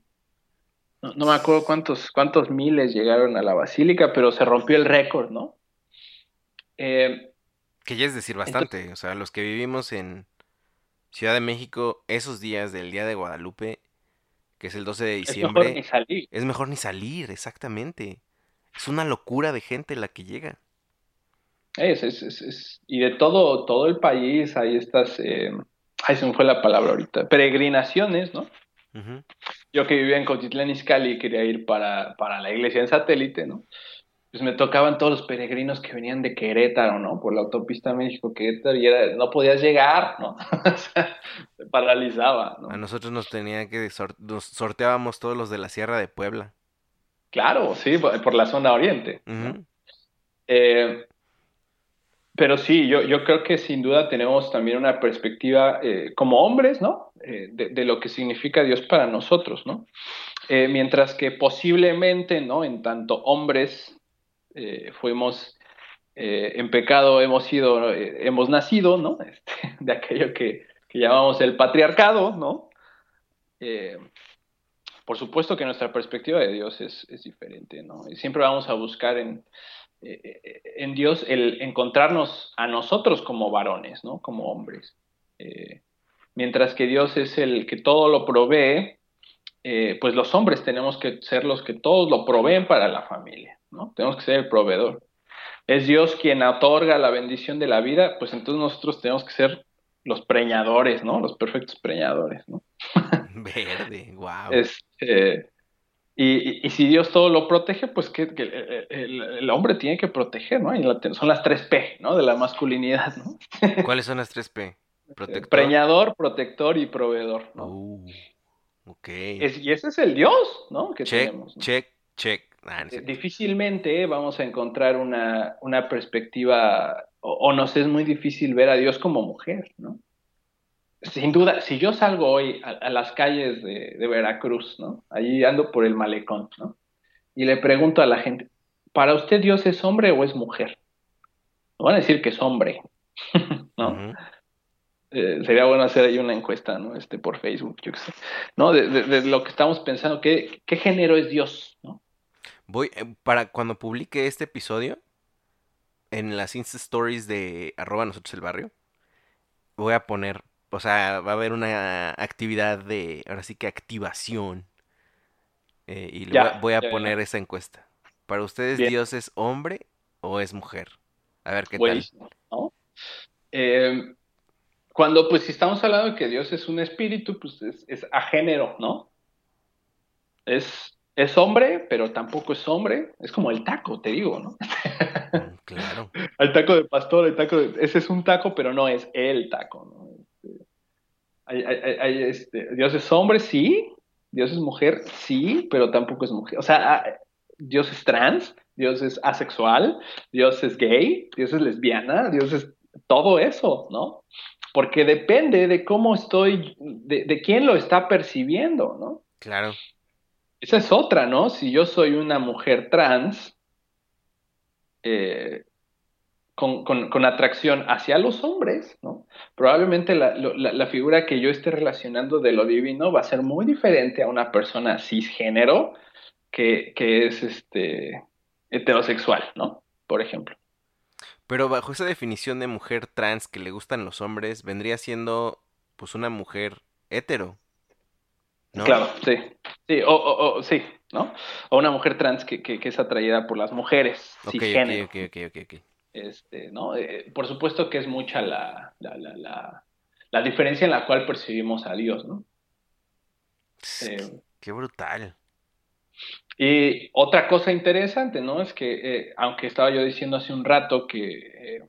No, me acuerdo cuántos, cuántos miles llegaron a la Basílica, pero se rompió el récord, ¿no? Eh, que ya es decir bastante, o sea, los que vivimos en, Ciudad de México, esos días del Día de Guadalupe, que es el 12 de diciembre. Es mejor ni salir. Es mejor ni salir, exactamente. Es una locura de gente la que llega. Es, es, es, y de todo, todo el país hay estas, eh, ay, se me fue la palabra ahorita, peregrinaciones, ¿no? Yo que vivía en Cotitlán Izcalli quería ir para, para la iglesia en satélite, ¿no? Pues me tocaban todos los peregrinos que venían de Querétaro, ¿no? Por la autopista México-Querétaro y era, no podías llegar, ¿no? o sea, se paralizaba, ¿no? A nosotros nos tenían que, nos sorteábamos todos los de la Sierra de Puebla. Claro, sí, por, la zona oriente. Eh, pero sí, yo, yo creo que sin duda tenemos también una perspectiva eh, como hombres, ¿no? Eh, de, de, lo que significa Dios para nosotros, ¿no? mientras que posiblemente, ¿no? En tanto hombres eh, fuimos eh, en pecado, hemos sido, eh, hemos nacido, ¿no? Este, de aquello que, llamamos el patriarcado, ¿no? por supuesto que nuestra perspectiva de Dios es, diferente, ¿no? Y siempre vamos a buscar en, en Dios el encontrarnos a nosotros como varones, ¿no? Como hombres. mientras que Dios es el que todo lo provee, pues los hombres tenemos que ser los que todos lo proveen para la familia. Tenemos que ser el proveedor. Es Dios quien otorga la bendición de la vida, pues entonces nosotros tenemos que ser los preñadores, ¿no? Los perfectos preñadores, ¿no? Verde, wow. Este, y, si Dios todo lo protege, pues que, el, hombre tiene que proteger, ¿no? son las tres P, ¿no? De la masculinidad, ¿no? ¿Cuáles son las tres P? Protector. Preñador, protector y proveedor, ¿no? Uh, ok. y ese es el Dios, ¿no? Que check, tenemos, check, check. Ah, eh, difícilmente vamos a encontrar una, perspectiva, o, nos es muy difícil ver a Dios como mujer, ¿no? Sin duda, si yo salgo hoy a, las calles de, Veracruz, ¿no? Allí ando por el malecón, ¿no? Y le pregunto a la gente, ¿para usted Dios es hombre o es mujer? no van a decir que es hombre, ¿no? Eh, sería bueno hacer ahí una encuesta, ¿no? Este, por Facebook, yo qué sé. ¿No? De, de- de lo que estamos pensando, ¿qué, qué género es Dios? ¿no? Voy, eh, para cuando publique este episodio, en las Insta Stories de arroba nosotros el barrio, voy a poner, o sea, va a haber una actividad de, ahora sí que activación. eh, y Ya, voy a, ya, poner esa encuesta. ¿Para ustedes Bien. Dios es hombre o es mujer? A ver qué tal. Eh, cuando, pues, si estamos hablando de que Dios es un espíritu, pues es, es a género, ¿no? Es, es hombre, pero tampoco es hombre. Es como el taco, te digo, ¿no? Mm, Claro. El taco de pastor, el taco de... Ese es un taco, pero no es el taco, ¿no? Este, hay- hay- hay- hay, este, Dios es hombre, sí. Dios es mujer, sí, pero tampoco es mujer. O sea, ah, Dios es trans, Dios es asexual, Dios es gay, Dios es lesbiana, Dios es todo eso, ¿no? Porque depende de cómo estoy, de, de quién lo está percibiendo, ¿no? Claro. Esa es otra, ¿no? Si yo soy una mujer trans, eh, con, con- atracción hacia los hombres, ¿no? Probablemente la, la- la figura que yo esté relacionando de lo divino va a ser muy diferente a una persona cisgénero que, que es este, heterosexual, ¿no? Por ejemplo. Pero bajo esa definición de mujer trans que le gustan los hombres, vendría siendo pues una mujer hetero. ¿No? Claro, sí. Sí, o, o- o- sí, ¿no? O una mujer trans que, que- que es atraída por las mujeres Ok, cisgénero. ok, ok, ok, ok, ok. Este, ¿no? Eh, por supuesto que es mucha la, la, la, la, la diferencia en la cual percibimos a Dios, ¿no? Eh, qué- Qué brutal. y otra cosa interesante, ¿no? Es que, eh, aunque estaba yo diciendo hace un rato que eh,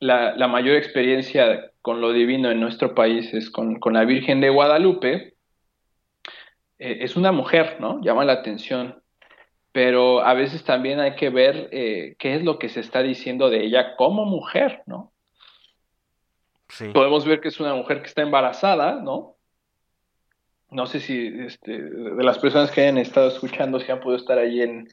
la, la mayor experiencia con lo divino en nuestro país es con, con la Virgen de Guadalupe, eh, es una mujer, ¿no? Llama la atención. Pero a veces también hay que ver eh, qué es lo que se está diciendo de ella como mujer, ¿no? Sí. podemos ver que es una mujer que está embarazada, ¿no? No sé si este, de las personas que hayan estado escuchando si han podido estar ahí en,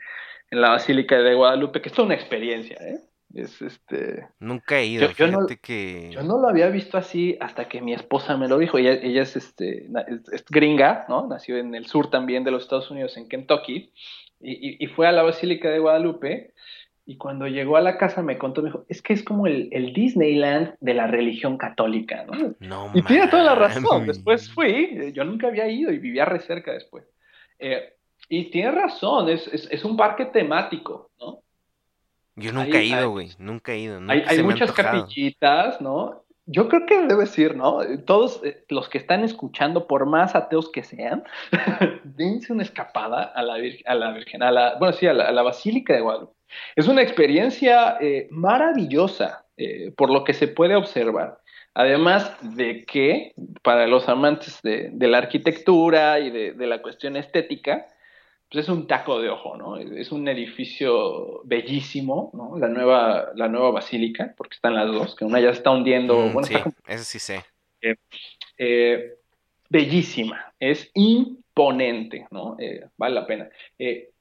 en la Basílica de Guadalupe, que es toda una experiencia, ¿eh? Es este. Nunca he ido, Yo- yo no- que... Yo no lo había visto así hasta que mi esposa me lo dijo. Ella, ella es, este, es, es gringa, ¿no? Nació en el sur también de los Estados Unidos, en Kentucky, y, y- y fue a la Basílica de Guadalupe. Y cuando llegó a la casa me contó, me dijo, es que es como el, el Disneyland de la religión católica, ¿no? No Y tiene toda la razón. Después fui, yo nunca había ido y vivía re cerca después. Eh, y tiene razón, es, es, es un parque temático, ¿no? Yo nunca Hay- he ido, güey. Nunca he ido. Nunca Hay, muchas capillitas, ¿no? Yo creo que debe ser, ¿no? Todos eh, los que están escuchando, por más ateos que sean, dense una escapada a la, vir- a la Virgen, a la, bueno, sí, a la, a la Basílica de Guadalupe. Es una experiencia eh, maravillosa eh, por lo que se puede observar. Además de que para los amantes de, de la arquitectura y de, de la cuestión estética, pues es un taco de ojo, ¿no? Es un edificio bellísimo, ¿no? La nueva, la nueva basílica, porque están las dos, que una ya está hundiendo, Mm, bueno, sí, está como, eso sí sé. eh, bellísima, es imponente, ¿no? Eh, vale la pena. Eh,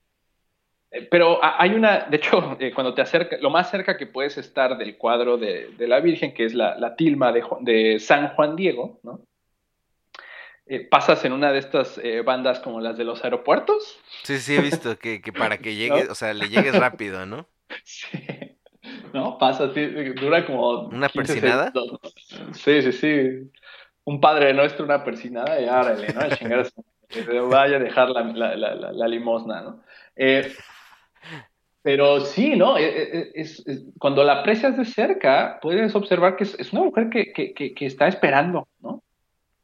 eh, pero ha- hay una, de hecho, eh, cuando te acercas, lo más cerca que puedes estar del cuadro de, de la Virgen, que es la, la tilma de San Juan Diego, ¿no? Eh, pasas en una de estas eh, bandas como las de los aeropuertos, Sí, sí, he visto que, que para que llegues, o sea, le llegues rápido, ¿no? Sí. ¿No? Pasa, sí, dura como. ¿Una 15 persinada? Sí, sí, sí. Un padre nuestro, una persinada, y árale, ¿no? A chingar a su- que se vaya a dejar la, la, la, limosna, ¿no? Eh, pero sí, ¿no? Eh, es- es- cuando la aprecias de cerca, puedes observar que es, es una mujer que, que, que, que está esperando, ¿no?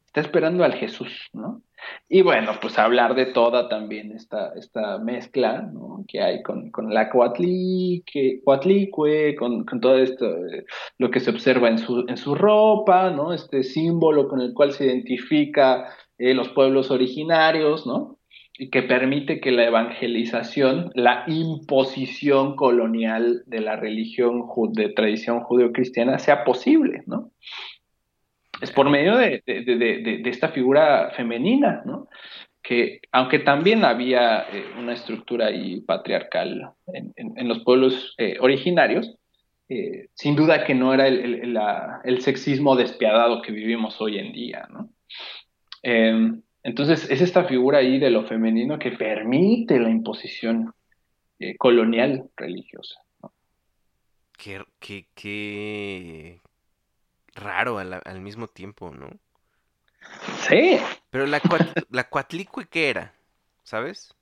Está esperando al Jesús, ¿no? Y bueno, pues hablar de toda también esta, esta mezcla ¿no? que hay con, con la coatlique, coatlicue, con, con todo esto, eh, lo que se observa en su, en su ropa, ¿no? Este símbolo con el cual se identifica eh, los pueblos originarios, ¿no? Y que permite que la evangelización, la imposición colonial de la religión de tradición judeocristiana sea posible, ¿no? Es por medio de, de- de- de- esta figura femenina, ¿no? Que aunque también había eh, una estructura ahí patriarcal en, en- los pueblos eh, originarios, eh, sin duda que no era el, el- el sexismo despiadado que vivimos hoy en día, ¿no? Entonces, es esta figura ahí de lo femenino que permite la imposición colonial religiosa. ¿no? Qué, qué, qué raro al, al mismo tiempo, ¿no? Sí. Pero la, cuat- la cuatlicue, ¿qué era? ¿Sabes?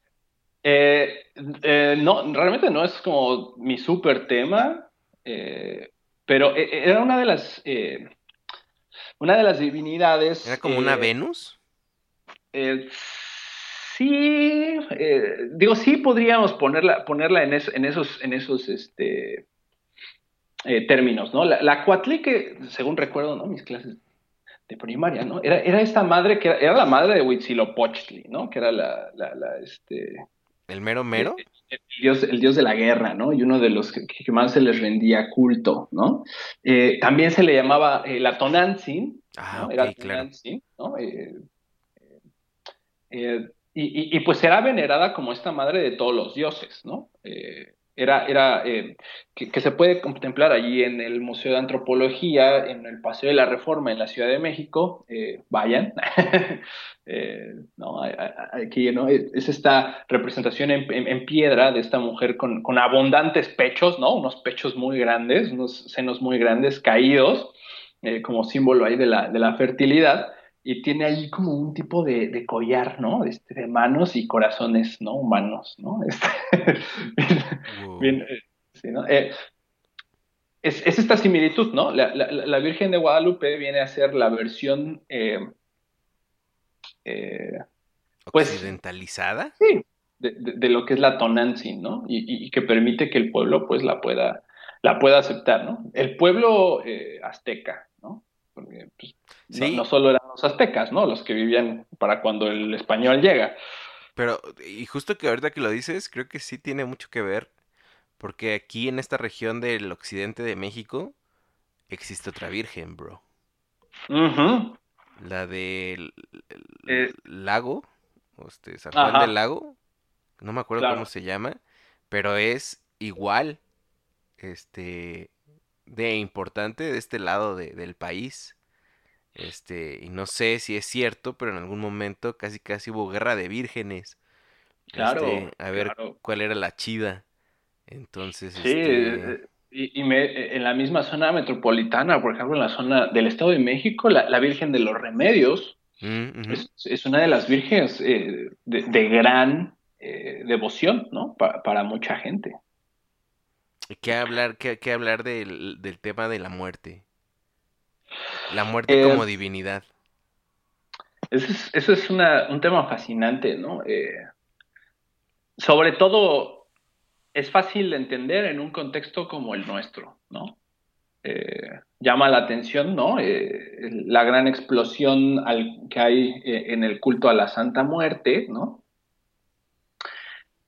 Eh, eh, no, realmente no es como mi súper tema, eh, pero era una de las, una de las divinidades. ¿Era como una Venus? Sí, digo, sí podríamos ponerla, ponerla en, es- en esos, en esos este, eh, términos, ¿no? La, la Coatlique, según recuerdo, ¿no? Mis clases de primaria, ¿no? Era, era esta madre que era, era la madre de Huitzilopochtli, ¿no? Que era la, la, la, este, ¿El mero mero? el dios, el dios de la guerra, ¿no? Y uno de los que, que más se les rendía culto, ¿no? Eh, también se le llamaba eh, la Tonantzin, Ah, ¿no? Era claro. Tonantzin, ¿no? Eh, eh, y, y- y, pues era venerada como esta madre de todos los dioses, ¿no? Eh, era, era eh, que, se puede contemplar allí en el Museo de Antropología, en el Paseo de la Reforma en la Ciudad de México, eh, vayan, Eh, no, aquí ¿no? es, es esta representación en, en- en piedra de esta mujer con, con abundantes pechos, ¿no? Unos pechos muy grandes, unos senos muy grandes, caídos, como símbolo ahí de la, de la fertilidad, y tiene ahí como un tipo de, de collar, ¿no? Este, de manos y corazones, ¿no? Humanos, ¿no? Este, Wow. bien, eh, sí, ¿no? Eh, es, es esta similitud, ¿no? La, la- la Virgen de Guadalupe viene a ser la versión, eh, eh, pues- ¿Occidentalizada? sí, de, de- de lo que es la Tonantzin, ¿no? Y, y- y que permite que el pueblo, pues, la pueda, la pueda aceptar, ¿no? El pueblo eh, azteca. Porque, pues, no- Sí. no, solo eran los aztecas, ¿no? Los que vivían para cuando el español llega. Pero, y justo que ahorita que lo dices, creo que sí tiene mucho que ver, porque aquí en esta región del occidente de México existe otra virgen, bro. La del Eh. lago, este, San Juan Ajá. del Lago, no me acuerdo Claro. cómo se llama, pero es igual, este, de importante de este lado de- del país. Este, y no sé si es cierto, pero en algún momento casi casi hubo guerra de vírgenes. Claro, Este, a ver claro. cuál era la chida. Entonces, Sí, este, eh, y, y me- en la misma zona metropolitana, por ejemplo, en la zona del Estado de México, la, la Virgen de los Remedios mm, es, es una de las vírgenes eh, de, de gran eh, devoción, ¿no? Pa- para mucha gente. ¿Y qué hablar, qué, qué hablar del, del tema de la muerte? La muerte Eh, como divinidad. Ese es, ese es una- un tema fascinante, ¿no? Eh, sobre todo, es fácil de entender en un contexto como el nuestro, ¿no? Eh, llama la atención, ¿no? Eh, la gran explosión al- que hay eh, en el culto a la Santa Muerte, ¿no?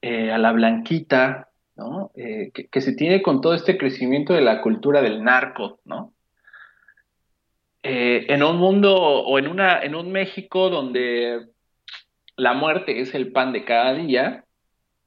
A la Blanquita, ¿no? Eh, que, se tiene con todo este crecimiento de la cultura del narco, ¿no? Eh, en un mundo o en, una, en un México donde la muerte es el pan de cada día,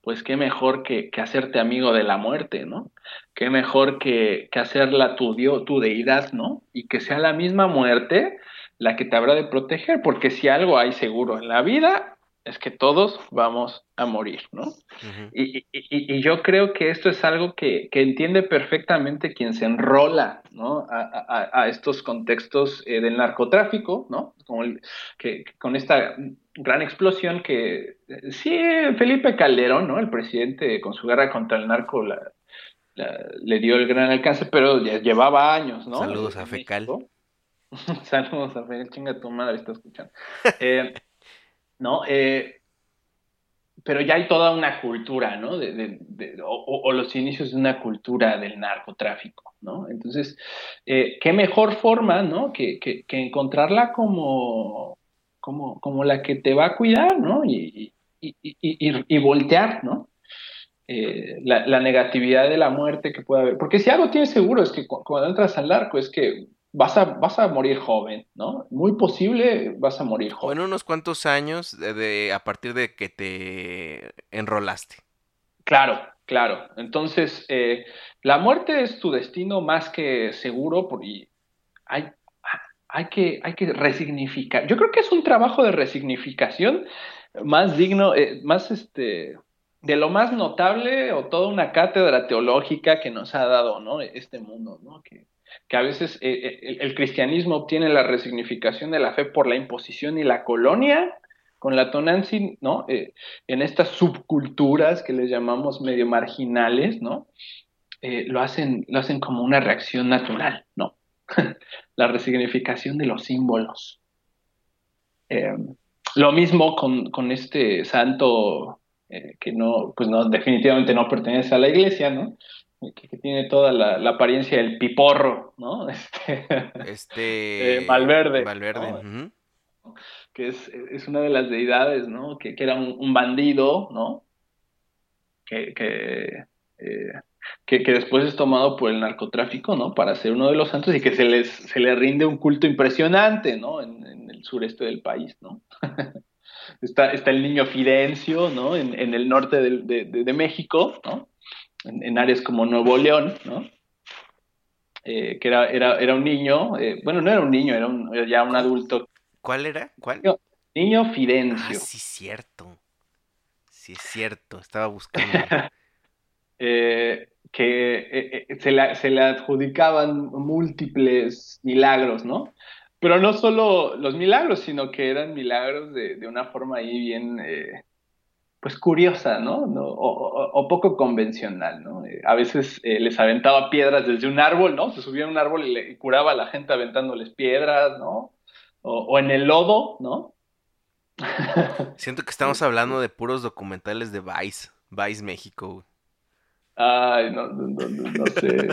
pues qué mejor que, que hacerte amigo de la muerte, ¿no? Qué mejor que, que hacerla tu, tu deidad, ¿no? Y que sea la misma muerte la que te habrá de proteger, porque si algo hay seguro en la vida, es que todos vamos a morir, ¿no? Ujú. Y, y- y- y yo creo que esto es algo que, que entiende perfectamente quien se enrola ¿no? a, a- a estos contextos eh, del narcotráfico, ¿no? Como el- que, que con esta gran explosión que eh, sí, Felipe Calderón, ¿no? el presidente con su guerra contra el narco la- la- le dio el gran alcance, pero ya llevaba años, ¿no? Saludos a Fecal. Saludos a Fecal, chinga tu madre, está escuchando. Eh, ¿no? Eh, pero ya hay toda una cultura, ¿no? De, de- o, o- los inicios de una cultura del narcotráfico, ¿no? Entonces, eh, qué mejor forma, ¿no? Que, que- encontrarla como, como, como la que te va a cuidar, ¿no? Y, y- y- y- voltear, ¿no? Eh, la, la negatividad de la muerte que puede haber. Porque si algo tienes seguro es que cu- cuando entras al narco es que vas a, vas a morir joven, ¿no? Muy posible vas a morir O joven. en unos cuantos años de, de- a partir de que te enrolaste. Claro, claro. Entonces, eh, la muerte es tu destino más que seguro y hay, hay, que, hay que resignificar. Yo creo que es un trabajo de resignificación más digno, eh, más este, de lo más notable o toda una cátedra teológica que nos ha dado ¿no? este mundo, ¿no? que, que a veces eh, el, el, cristianismo obtiene la resignificación de la fe por la imposición y la colonia con la Tonantzin, ¿no? Eh, en estas subculturas que les llamamos medio marginales, ¿no? Eh, lo, hacen, lo hacen como una reacción natural, ¿no? la resignificación de los símbolos. Eh, lo mismo con, con este santo que no, pues no, definitivamente no pertenece a la iglesia, ¿no? Que, que tiene toda la, la, apariencia del piporro, ¿no? Este, este Valverde. Valverde. ¿no? Uh -huh que es, es, una de las deidades, ¿no? Que, que era un, un, bandido, ¿no? Que, que, eh, que, que, después es tomado por el narcotráfico, ¿no? Para ser uno de los santos y que se les se le rinde un culto impresionante, ¿no? En, en el sureste del país, ¿no? está, está el niño Fidencio, ¿no? En, en el norte de, de, de, México, ¿no? En, en, áreas como Nuevo León, ¿no? Eh, que era, era, era un niño, eh, bueno, no era un niño, era un, ya un adulto ¿Cuál era? ¿Cuál? Niño, niño Fidencio. Ah, sí, cierto. Sí, es cierto. Estaba buscando. eh, que se, le, se, le, adjudicaban múltiples milagros, ¿no? Pero no solo los milagros, sino que eran milagros de, de una forma ahí bien, pues curiosa, ¿no? no o, o, o, poco convencional, ¿no? a veces les aventaba piedras desde un árbol, ¿no? Se subía a un árbol y, le, y curaba a la gente aventándoles piedras, ¿no? O, o, en el lodo, ¿no? Siento que estamos hablando de puros documentales de Vice, Vice México. Ay, no, no, no, no sé.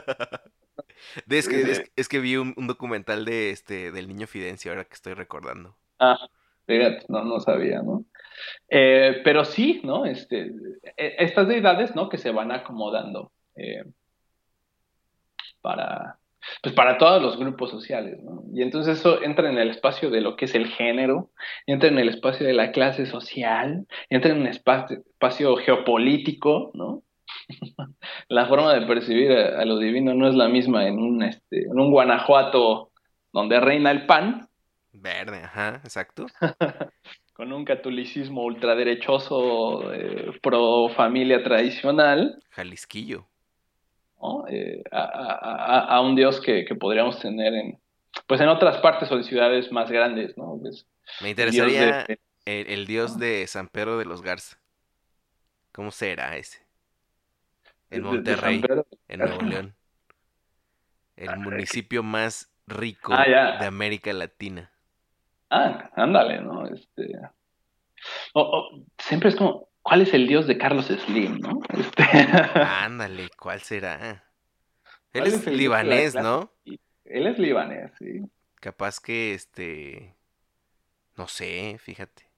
de, es, que, es, es, que vi un, un, documental de este del niño Fidencio, ahora que estoy recordando. Ah, fíjate, no, no sabía, ¿no? Eh, pero sí, ¿no? Este, estas deidades, ¿no? Que se van acomodando eh, para, pues para todos los grupos sociales, ¿no? Y entonces eso entra en el espacio de lo que es el género, entra en el espacio de la clase social, entra en un espacio, espacio geopolítico, ¿no? la forma de percibir a, a, lo divino no es la misma en un, este, en un Guanajuato donde reina el pan. Verde, ajá, exacto. con un catolicismo ultraderechoso eh, pro familia tradicional. Jalisquillo. ¿no? Eh, a, a, a, un Dios que, que, podríamos tener en, pues en otras partes o en ciudades más grandes, ¿no? Pues, Me interesaría el Dios de, el, el dios de San Pedro de los Garza. ¿Cómo será ese? En Monterrey, de en Nuevo León. El ah, municipio más rico ah, de América Latina. Ah, ándale, ¿no? Este... O, o, siempre es como, ¿cuál es el dios de Carlos Slim, no? Este... Ándale, ¿cuál será? Él es, es libanés, ¿no? Él es libanés, sí. Capaz que, este, no sé, fíjate.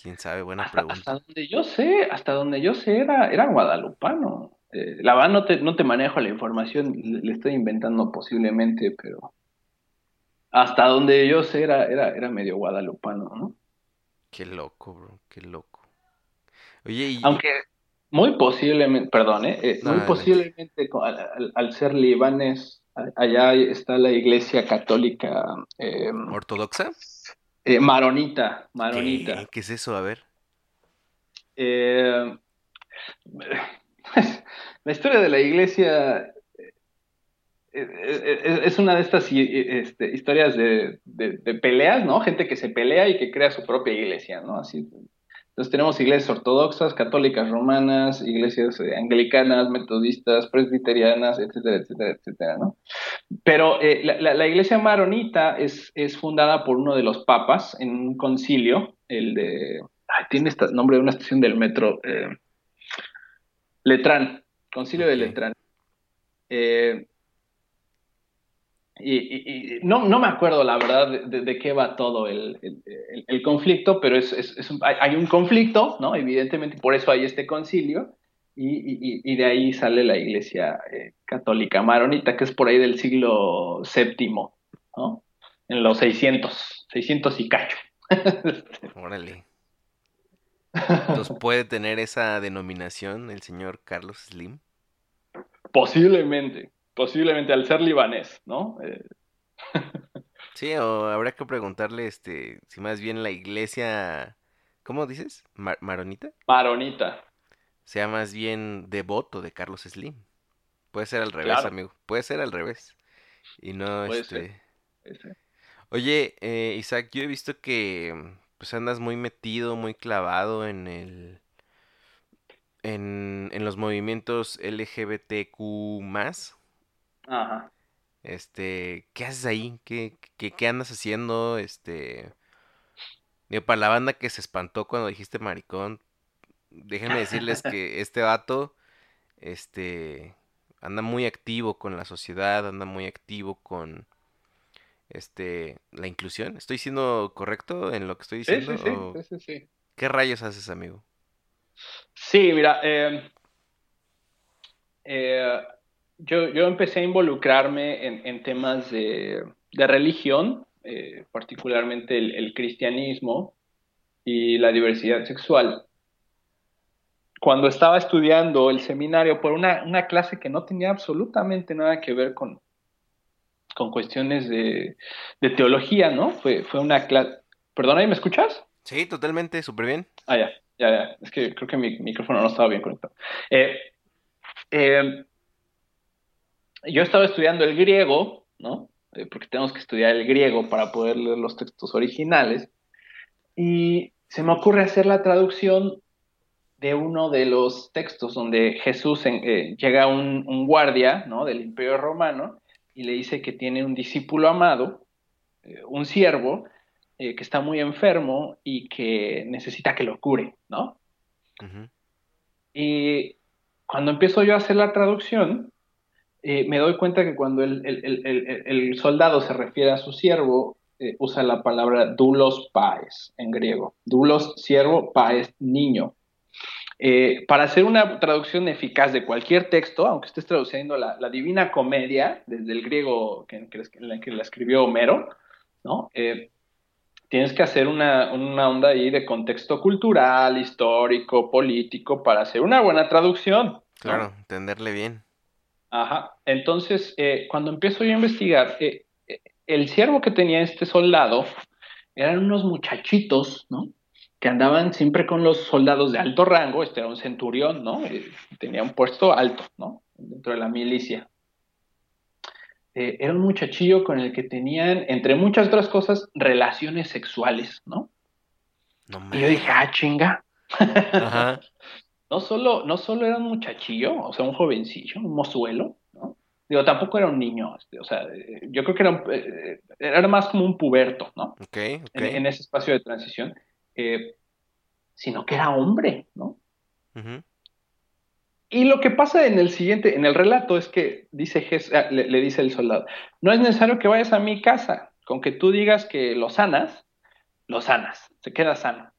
¿Quién sabe? Buena hasta, pregunta. Hasta donde yo sé, hasta donde yo sé era, era guadalupano. Eh, la verdad no te, no te manejo la información, le, le, estoy inventando posiblemente, pero hasta donde yo sé era, era, era medio guadalupano, ¿no? Qué loco, bro, qué loco. Oye, y... Aunque muy posiblemente, perdón, ¿eh? eh no, muy posiblemente al, al, al, ser libanes, allá está la iglesia católica. Eh, ¿Ortodoxa? Eh, maronita, maronita. ¿Qué? ¿Qué? es eso? A ver. Eh, la historia de la iglesia es una de estas este, historias de, de, de, peleas, ¿no? Gente que se pelea y que crea su propia iglesia, ¿no? Así. Entonces tenemos iglesias ortodoxas, católicas romanas, iglesias eh, anglicanas, metodistas, presbiterianas, etcétera, etcétera, etcétera, ¿no? Pero eh, la, iglesia maronita es, es fundada por uno de los papas en un concilio, el de... Ay, tiene este nombre de una estación del metro. Eh, Letrán, concilio de Letrán. Eh, y, y, y, no, no me acuerdo la verdad de, de, de qué va todo el, el, conflicto, pero es, es, es un, hay, un conflicto, ¿no? Evidentemente, por eso hay este concilio, y, de ahí sale la iglesia eh, católica maronita, que es por ahí del siglo VII, ¿no? En los 600, 600 y cacho. Órale. Entonces, ¿puede tener esa denominación el señor Carlos Slim? Posiblemente, posiblemente al ser libanés, ¿no? Eh, Sí, o habrá que preguntarle este, si más bien la iglesia, ¿cómo dices? Mar- ¿Maronita? maronita. Sea más bien devoto de Carlos Slim. Puede ser al revés, Claro. amigo. Puede ser al revés. Y no, Puede este... ser. Oye, eh, Isaac, yo he visto que pues andas muy metido, muy clavado en el en, en los movimientos LGBTQ más. Ajá. Este, ¿qué haces ahí? ¿Qué, qué, qué andas haciendo? Este, digo, para la banda que se espantó cuando dijiste maricón, déjenme decirles que este vato, este, anda muy activo con la sociedad, anda muy activo con este, la inclusión. ¿Estoy siendo correcto en lo que estoy diciendo? sí, sí, ¿O sí, sí, sí. qué rayos haces, amigo? Sí, mira, eh, eh, yo, yo empecé a involucrarme en, en temas de, de religión, eh, particularmente el, el cristianismo y la diversidad sexual. Cuando estaba estudiando el seminario por una, una clase que no tenía absolutamente nada que ver con, con cuestiones de, de teología, ¿no? Fue, fue una clase... Perdona, ¿y me escuchas? Sí, totalmente, súper bien. Ah, ya, ya, ya. Es que creo que mi micrófono no estaba bien conectado. Eh, eh, yo estaba estudiando el griego, ¿no? Eh, porque tenemos que estudiar el griego para poder leer los textos originales. Y se me ocurre hacer la traducción de uno de los textos donde Jesús en- eh, llega un, un guardia, ¿no? Del Imperio Romano y le dice que tiene un discípulo amado, eh, un siervo, eh, que está muy enfermo y que necesita que lo cure, ¿no? Y cuando empiezo yo a hacer la traducción, eh, me doy cuenta que cuando el, el- el- soldado se refiere a su siervo, eh, usa la palabra doulos paes en griego. Doulos, siervo, paes, niño. Eh, para hacer una traducción eficaz de cualquier texto, aunque estés traduciendo la, la Divina Comedia, desde el griego que, que, la que la escribió Homero, ¿no? Tienes que hacer una, una onda ahí de contexto cultural, histórico, político, para hacer una buena traducción. Claro, entenderle bien. Ajá. Entonces, eh, cuando empiezo yo a investigar, eh, eh, el siervo que tenía este soldado eran unos muchachitos, ¿no? Que andaban siempre con los soldados de alto rango, este era un centurión, ¿no? Eh, tenía un puesto alto, ¿no? Dentro de la milicia. Era un muchachillo con el que tenían, entre muchas otras cosas, relaciones sexuales, ¿no? No Y yo dije, ah, chinga. Ajá. no solo, no solo era un muchachillo, o sea, un jovencillo, un mozuelo, ¿no? Digo, tampoco era un niño, este, o sea, eh, yo creo que era, un- eh, era más como un puberto, ¿no? Ok, En, ok. en ese espacio de transición, eh, sino que era hombre, ¿no? Y lo que pasa en el siguiente, en el relato, es que dice Jes- ah, le, le dice el soldado, no es necesario que vayas a mi casa, con que tú digas que lo sanas, lo sanas, se queda sano.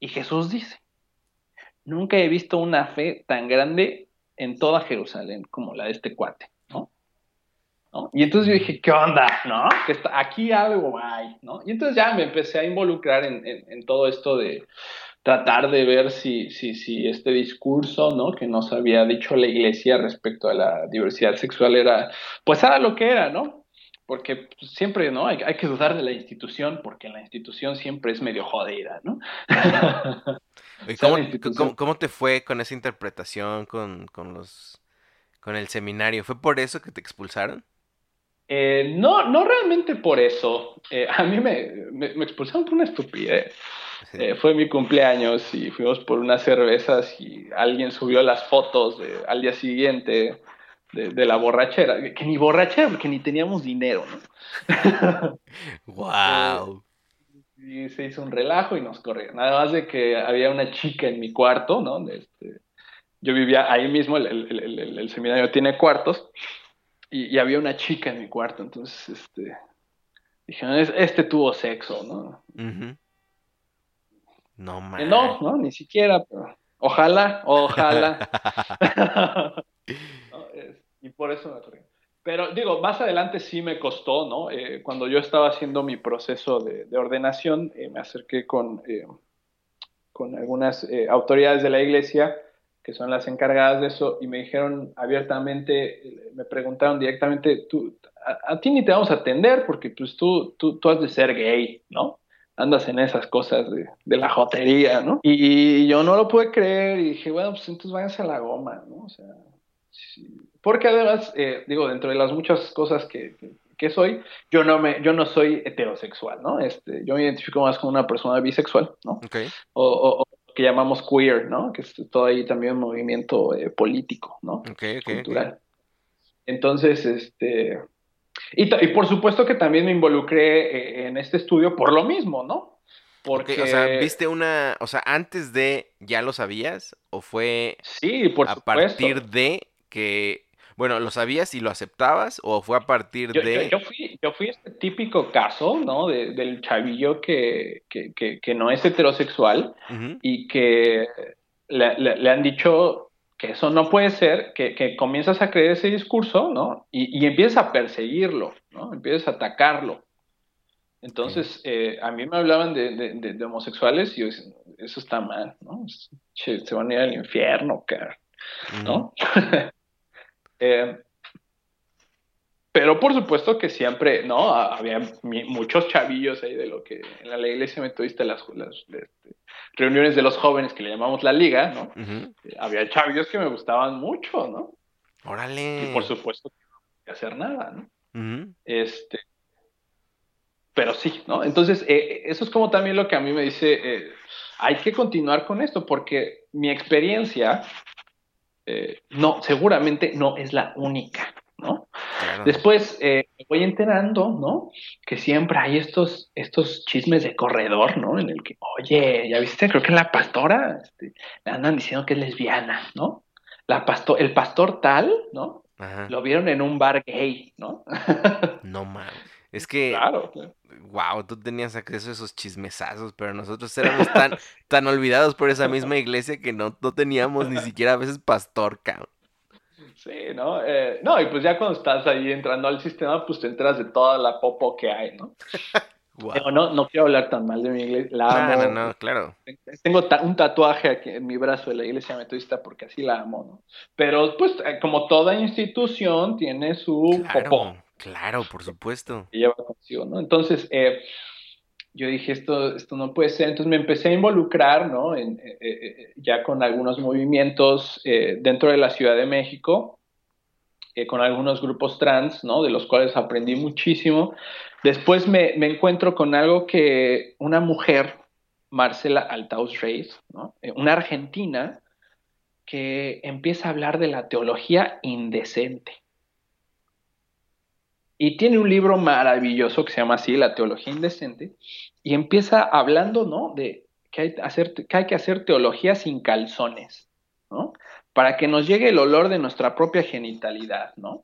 Y Jesús dice, nunca he visto una fe tan grande en toda Jerusalén como la de este cuate, ¿no? Y entonces yo dije, ¿qué onda? ¿No? Que está, aquí algo hay, ¿no? Y entonces ya me empecé a involucrar en todo esto de tratar de ver si, si, si este discurso, ¿no? Que nos había dicho la iglesia respecto a la diversidad sexual era, pues era lo que era, ¿no? Porque pues, siempre, ¿no? Hay, hay que dudar de la institución porque la institución siempre es medio jodida, ¿no? ¿Y sea, cómo, la institución. cómo- cómo te fue con esa interpretación con, con los con el seminario? ¿Fue por eso que te expulsaron? Eh, no, no realmente por eso. Eh, a mí me, me, me expulsaron por una estupidez. Eh, fue mi cumpleaños y fuimos por unas cervezas y alguien subió las fotos de- al día siguiente de, de la borrachera, que ni borrachera, porque ni teníamos dinero, ¿no? Wow. Y se hizo un relajo y nos corrieron. Nada más de que había una chica en mi cuarto, ¿no? Este, yo vivía ahí mismo, el, el- el- seminario tiene cuartos, y, y había una chica en mi cuarto, entonces, este, dijeron, "Es- este tuvo sexo, ¿no? No man. no, no, ni siquiera, pero ojalá, ojalá. ¿no? Es- y por eso me corrí. Digo, más adelante sí me costó, ¿no? Eh, cuando yo estaba haciendo mi proceso de, de ordenación, eh, me acerqué con, eh, con algunas eh, autoridades de la iglesia que son las encargadas de eso y me dijeron abiertamente, me preguntaron directamente, tú, a, ti ni te vamos a atender porque pues tú, tú, tú has de ser gay, ¿no? Andas en esas cosas de, de la jotería, ¿no? Y yo no lo pude creer y dije, bueno, pues entonces váyanse a la goma, ¿no? O sea, porque además, eh, digo, dentro de las muchas cosas que, que, soy, yo no me, yo no soy heterosexual, ¿no? Este, yo me identifico más como una persona bisexual, ¿no? Okay. O, o, que llamamos queer, ¿no? Que es todo ahí también un movimiento eh, político, ¿no? Okay, okay, Cultural. Entonces, este, y, y, por supuesto que también me involucré eh, en este estudio por lo mismo, ¿no? Porque, o sea, viste una, o sea, antes de, ¿ya lo sabías? ¿O fue sí, por a partir de que, bueno, lo sabías y lo aceptabas? ¿O fue a partir de...? Yo, fui, yo fui este típico caso, ¿no? De, del chavillo que, que, que, no es heterosexual y que le, le, han dicho que eso no puede ser, que, que comienzas a creer ese discurso, ¿no? Y, y empiezas a perseguirlo, ¿no? Empiezas a atacarlo. Entonces, eh, a mí me hablaban de, de, de, homosexuales y yo decía, eso está mal, ¿no? Se van a ir al infierno, cara, ¿no? Eh, pero por supuesto que siempre, ¿no? Había muchos chavillos ahí de lo que en la iglesia metodista, las, las este, reuniones de los jóvenes que le llamamos la liga, ¿no? Eh, había chavillos que me gustaban mucho, ¿no? Órale. Y por supuesto que no podía hacer nada, ¿no? Este, pero sí, ¿no? Entonces, eh, eso es como también lo que a mí me dice, eh, hay que continuar con esto, porque mi experiencia, eh, no, seguramente no es la única, ¿no? Después me voy enterando, ¿no? Que siempre hay estos, estos chismes de corredor, ¿no? En el que, oye, ya viste, creo que la pastora este, le andan diciendo que es lesbiana, ¿no? La pastor, el pastor tal, ¿no? Lo vieron en un bar gay, ¿no? no mames. Es que, claro, wow, tú tenías acceso a esos chismesazos, pero nosotros éramos tan, tan olvidados por esa misma iglesia que no, no teníamos ni siquiera a veces pastor, cabrón. Sí, ¿no? Eh, no, y pues ya cuando estás ahí entrando al sistema, pues te enteras de toda la popo que hay, ¿no? no, no quiero hablar tan mal de mi iglesia, la amo. No, no, claro. Tengo un tatuaje aquí en mi brazo de la iglesia metodista porque así la amo, ¿no? Pero pues eh, como toda institución tiene su claro. Claro, por supuesto. Lleva ¿no? Entonces, eh, yo dije, esto, esto no puede ser. Entonces me empecé a involucrar, ¿no? En, eh, eh, ya con algunos movimientos dentro de la Ciudad de México, con algunos grupos trans, ¿no? De los cuales aprendí muchísimo. Después me, encuentro con algo que una mujer, Marcela Altaus Reis, ¿no? Una argentina que empieza a hablar de la teología indecente. Y tiene un libro maravilloso que se llama así, La Teología Indecente, y empieza hablando, ¿no? De que hay, hacer, que hay que hacer teología sin calzones, ¿no? Para que nos llegue el olor de nuestra propia genitalidad, ¿no?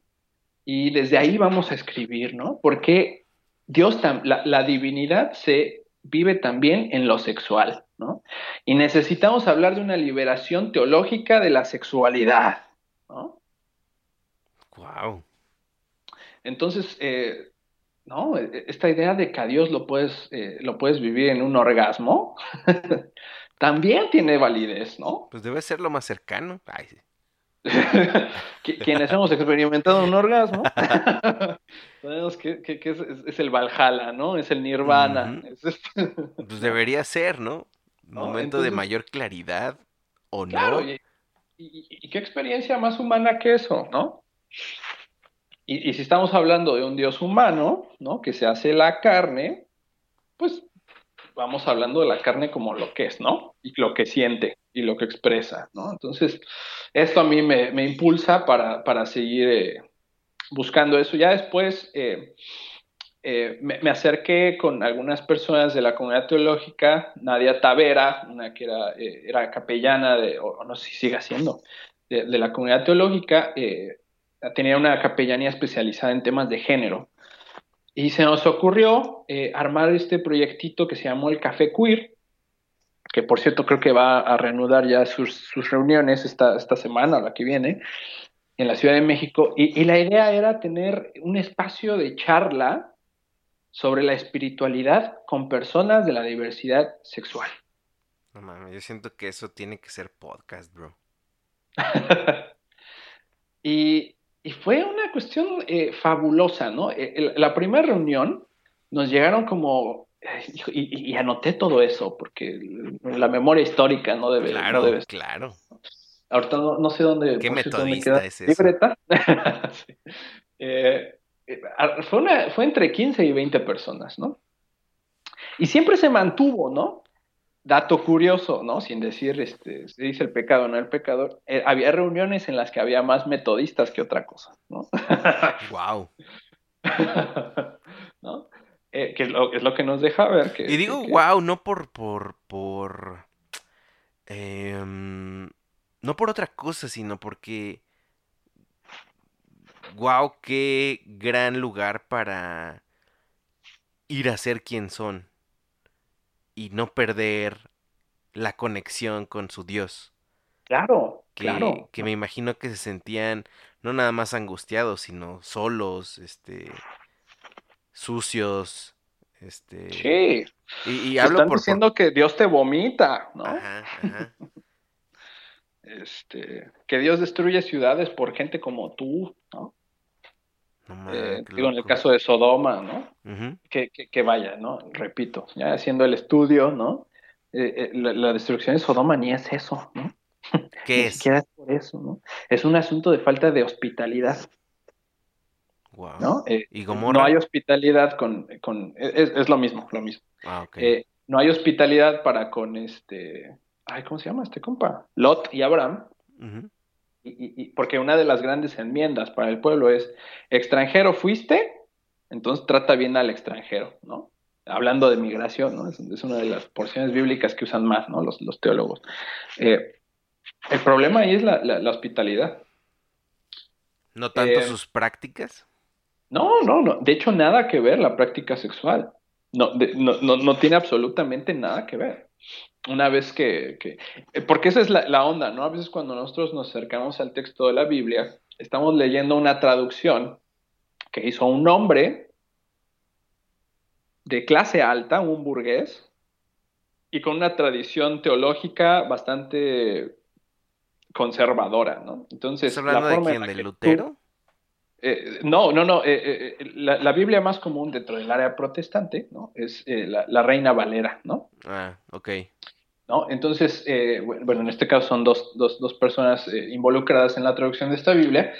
Y desde ahí vamos a escribir, ¿no? Porque Dios, la, divinidad se vive también en lo sexual, ¿no? Y necesitamos hablar de una liberación teológica de la sexualidad, ¿no? Wow. Entonces, eh, ¿no? E, e, esta idea de que a Dios lo puedes, eh, lo puedes vivir en un orgasmo, también tiene validez, ¿no? Pues debe ser lo más cercano. Ay, sí. Quienes hemos experimentado un orgasmo, sabemos que, es, el Valhalla, ¿no? Es el nirvana. Este pues debería ser, ¿no? Momento de mayor claridad, ¿o no? y, qué experiencia más humana que eso, ¿no? Y, si estamos hablando de un Dios humano, ¿no? Que se hace la carne, pues vamos hablando de la carne como lo que es, ¿no? Y lo que siente y lo que expresa, ¿no? Entonces, esto a mí me, impulsa para, seguir eh, buscando eso. Ya después eh, eh, me, acerqué con algunas personas de la comunidad teológica, Nadia Tavera, una que era, era capellana, de, o no sé si sigue siendo, de, de la comunidad teológica, tenía una capellanía especializada en temas de género. Y se nos ocurrió eh, armar este proyectito que se llamó el Café Queer, que por cierto creo que va a reanudar ya sus, reuniones esta, esta semana, la que viene, en la Ciudad de México. Y, y la idea era tener un espacio de charla sobre la espiritualidad con personas de la diversidad sexual. No mames, yo siento que eso tiene que ser podcast, bro. y, y fue una cuestión eh, fabulosa, ¿no? Eh, el- la primera reunión nos llegaron como, y, anoté todo eso, porque la memoria histórica no debe, no Claro, claro. Ahorita no, no sé dónde. Qué dónde metodista es eso. Sí. Eh, fue, una- fue entre 15 y 20 personas, ¿no? Y siempre se mantuvo, ¿no? Dato curioso, ¿no? Sin decir, este, se dice el pecado, no el pecador. Eh, había reuniones en las que había más metodistas que otra cosa, ¿no? Wow. ¿No? Eh, que es lo, es lo que nos deja ver que... Y digo que- wow, no por, por, por, em, no por otra cosa, sino porque, wow, qué gran lugar para ir a ser quien son y no perder la conexión con su Dios. Claro, Que, claro. que me imagino que se sentían no nada más angustiados, sino solos, este, sucios, este, Sí, y, hablo están por, por- diciendo que Dios te vomita, ¿no? Ajá, ajá. este, que Dios destruye ciudades por gente como tú, ¿no? No Eh, digo, en el caso de Sodoma, ¿no? Que, que, que vaya, ¿no? Repito, ya haciendo el estudio, ¿no? Eh, eh, la, la destrucción de Sodoma ni es eso, ¿no? ¿Qué Ni es? siquiera es por eso, ¿no? Es un asunto de falta de hospitalidad, Wow. ¿no? ¿Y Gomorra? no hay hospitalidad con, con es, es lo mismo, lo mismo. Ah, no hay hospitalidad para con este, ay, ¿cómo se llama este compa? Lot y Abraham, Y, y- y- porque una de las grandes enmiendas para el pueblo es, extranjero fuiste, entonces trata bien al extranjero, ¿no? Hablando de migración, ¿no? Es, es una de las porciones bíblicas que usan más, ¿no? Los, los teólogos. Eh, el problema ahí es la, la- la hospitalidad. ¿No tanto eh, sus prácticas? No, no, no. De hecho, nada que ver la práctica sexual. No, de- no, no, no tiene absolutamente nada que ver. Una vez que, que- eh, porque esa es la, la onda, ¿no? A veces cuando nosotros nos acercamos al texto de la Biblia, estamos leyendo una traducción que hizo un hombre de clase alta, un burgués, y con una tradición teológica bastante conservadora, ¿no? Entonces, ¿Estás hablando la de forma en quién? ¿De tú- Lutero? Eh, no, no, no. eh, eh, la, la Biblia más común dentro del área protestante, ¿no? Es la, la Reina Valera, ¿no? Ah, ok. ¿No? Entonces, bueno, en este caso son dos, dos, dos personas involucradas en la traducción de esta Biblia.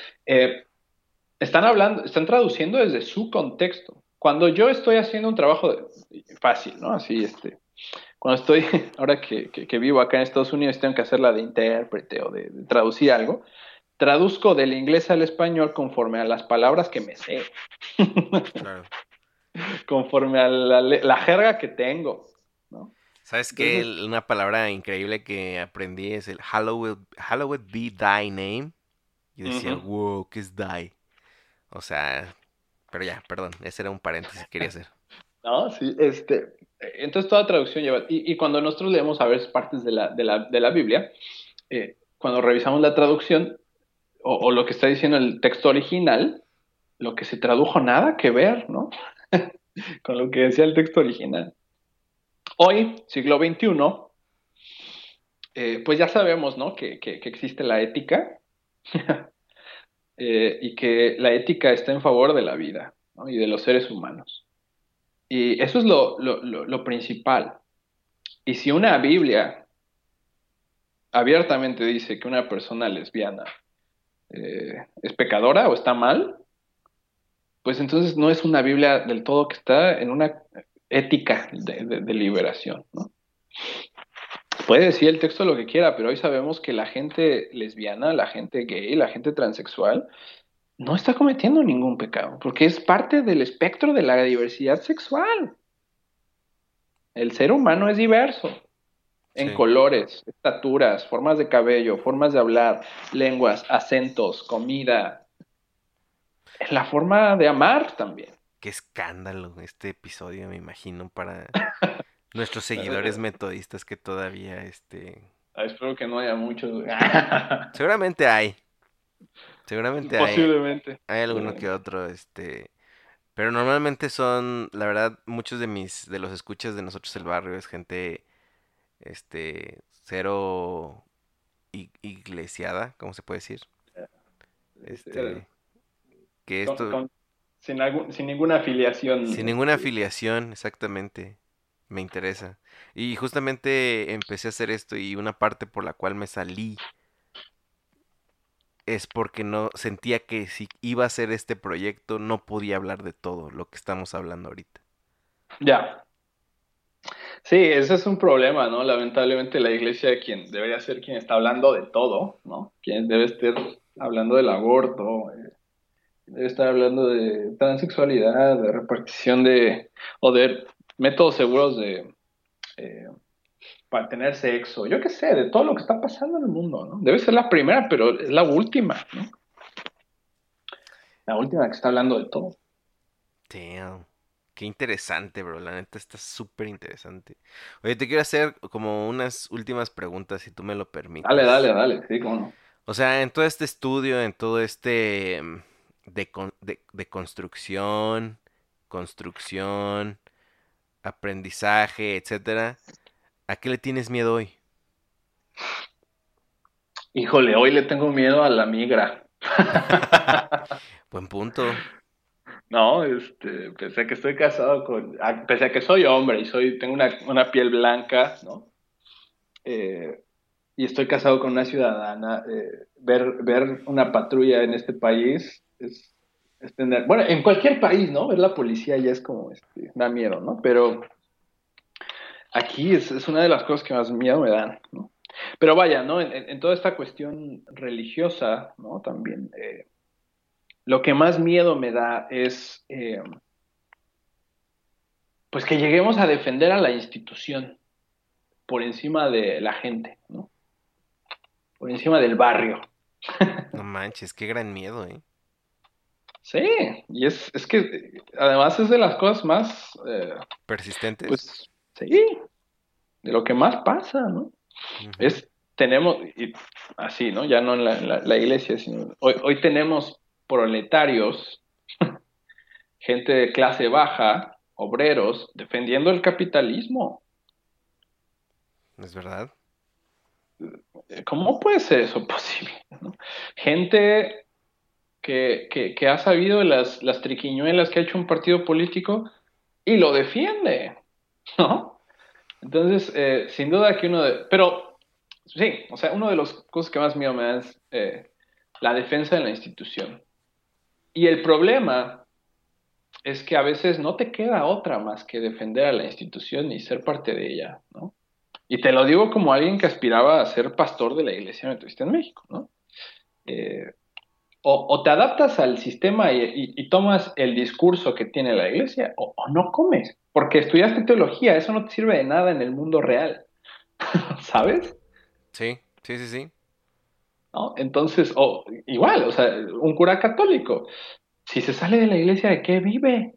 están hablando, están traduciendo desde su contexto. Cuando yo estoy haciendo un trabajo de- fácil, ¿no? Así, este, cuando estoy, ahora que, que- que vivo acá en Estados Unidos, tengo que hacerla de intérprete o de, de traducir algo, traduzco del inglés al español conforme a las palabras que me sé, Claro. conforme a la, jerga que tengo, ¿no? ¿Sabes qué? Entonces- Una palabra increíble que aprendí es el Hallowed, Hallowed be thy name. Yo decía, wow, ¿qué es thy? O sea, pero ya, perdón, ese era un paréntesis que quería hacer. ¿No? Sí, este, entonces toda traducción lleva, y, y cuando nosotros leemos a veces partes de la, de la, de la Biblia, eh, cuando revisamos la traducción o, lo que está diciendo el texto original, lo que se tradujo nada que ver, ¿no? Con lo que decía el texto original. Hoy, siglo XXI, eh, pues ya sabemos, ¿no? Que, que- existe la ética eh, y que la ética está en favor de la vida y de los seres humanos. Y eso es lo, lo- lo- lo principal. Y si una Biblia abiertamente dice que una persona lesbiana eh, es pecadora o está mal, pues entonces no es una Biblia del todo que está en una ética de, liberación. Puede decir el texto lo que quiera, pero hoy sabemos que la gente lesbiana, la gente gay, la gente transexual, no está cometiendo ningún pecado, porque es parte del espectro de la diversidad sexual. El ser humano es diverso en Sí. colores, estaturas, formas de cabello, formas de hablar, lenguas, acentos, comida, la forma de amar también. Qué escándalo este episodio, me imagino, para nuestros seguidores metodistas que todavía, este... Ah, espero que no haya muchos. Seguramente hay. Seguramente hay. Posiblemente. Hay alguno que otro, este... Pero normalmente son, la verdad, muchos de mis, de los escuchas de nosotros el barrio es gente este, cero iglesiada, ¿cómo se puede decir? Este, que esto, con- sin, algún- sin ninguna afiliación. sin ninguna afiliación, exactamente, me interesa. Y justamente empecé a hacer esto y una parte por la cual me salí es porque no sentía que si iba a hacer este proyecto no podía hablar de todo lo que estamos hablando ahorita. Ya. Sí, ese es un problema, ¿no? Lamentablemente la iglesia quien debería ser quien está hablando de todo, ¿no? Quien debe estar hablando del aborto, eh, debe estar hablando de transexualidad, de repartición de, o de métodos seguros de, eh, para tener sexo, yo qué sé, de todo lo que está pasando en el mundo, ¿no? Debe ser la primera, pero es la última, ¿no? La última que está hablando de todo. Damn. Qué interesante, bro. La neta está súper interesante. Oye, te quiero hacer como unas últimas preguntas, si tú me lo permites. Dale, dale, dale, sí, cómo no. O sea, en todo este estudio, en todo este mm, de, de, de construcción, construcción, aprendizaje, etcétera, ¿a qué le tienes miedo hoy? Híjole, hoy le tengo miedo a la migra. Buen punto. No, este, pese a que estoy casado con, a- pese a que soy hombre y soy, tengo una, una piel blanca, ¿no? Eh, y estoy casado con una ciudadana, eh, ver, ver una patrulla en este país es, tener, bueno, en cualquier país, ¿no? Ver la policía ya es como, este, da miedo, ¿no? Pero aquí es, es una de las cosas que más miedo me dan, ¿no? Pero vaya, ¿no? En- en toda esta cuestión religiosa, ¿no? También, eh, lo que más miedo me da es, eh, pues que lleguemos a defender a la institución por encima de la gente, ¿no? Por encima del barrio. No manches, qué gran miedo, ¿eh? Sí, y es, es que además es de las cosas más, eh, Persistentes. pues, sí, de lo que más pasa, ¿no? Es, tenemos, y así, ¿no? Ya no en la, en la- la iglesia, sino hoy, hoy tenemos proletarios, gente de clase baja, obreros, defendiendo el capitalismo. ¿Es verdad? ¿Cómo puede ser eso posible? no? Gente que, que- que ha sabido las, las triquiñuelas que ha hecho un partido político y lo defiende, ¿no? Entonces, eh, sin duda que uno de... Pero, sí, o sea, una de las cosas que más miedo me da es eh, la defensa de la institución. Y el problema es que a veces no te queda otra más que defender a la institución y ser parte de ella, ¿no? Y te lo digo como alguien que aspiraba a ser pastor de la Iglesia Metodista en México, ¿no? Eh, o, te adaptas al sistema y tomas el discurso que tiene la Iglesia, o, o no comes, porque estudiaste teología, eso no te sirve de nada en el mundo real, ¿sabes? Sí, sí, sí, sí. ¿No? Entonces, o igual, o sea, un cura católico, si se sale de la Iglesia, ¿de qué vive?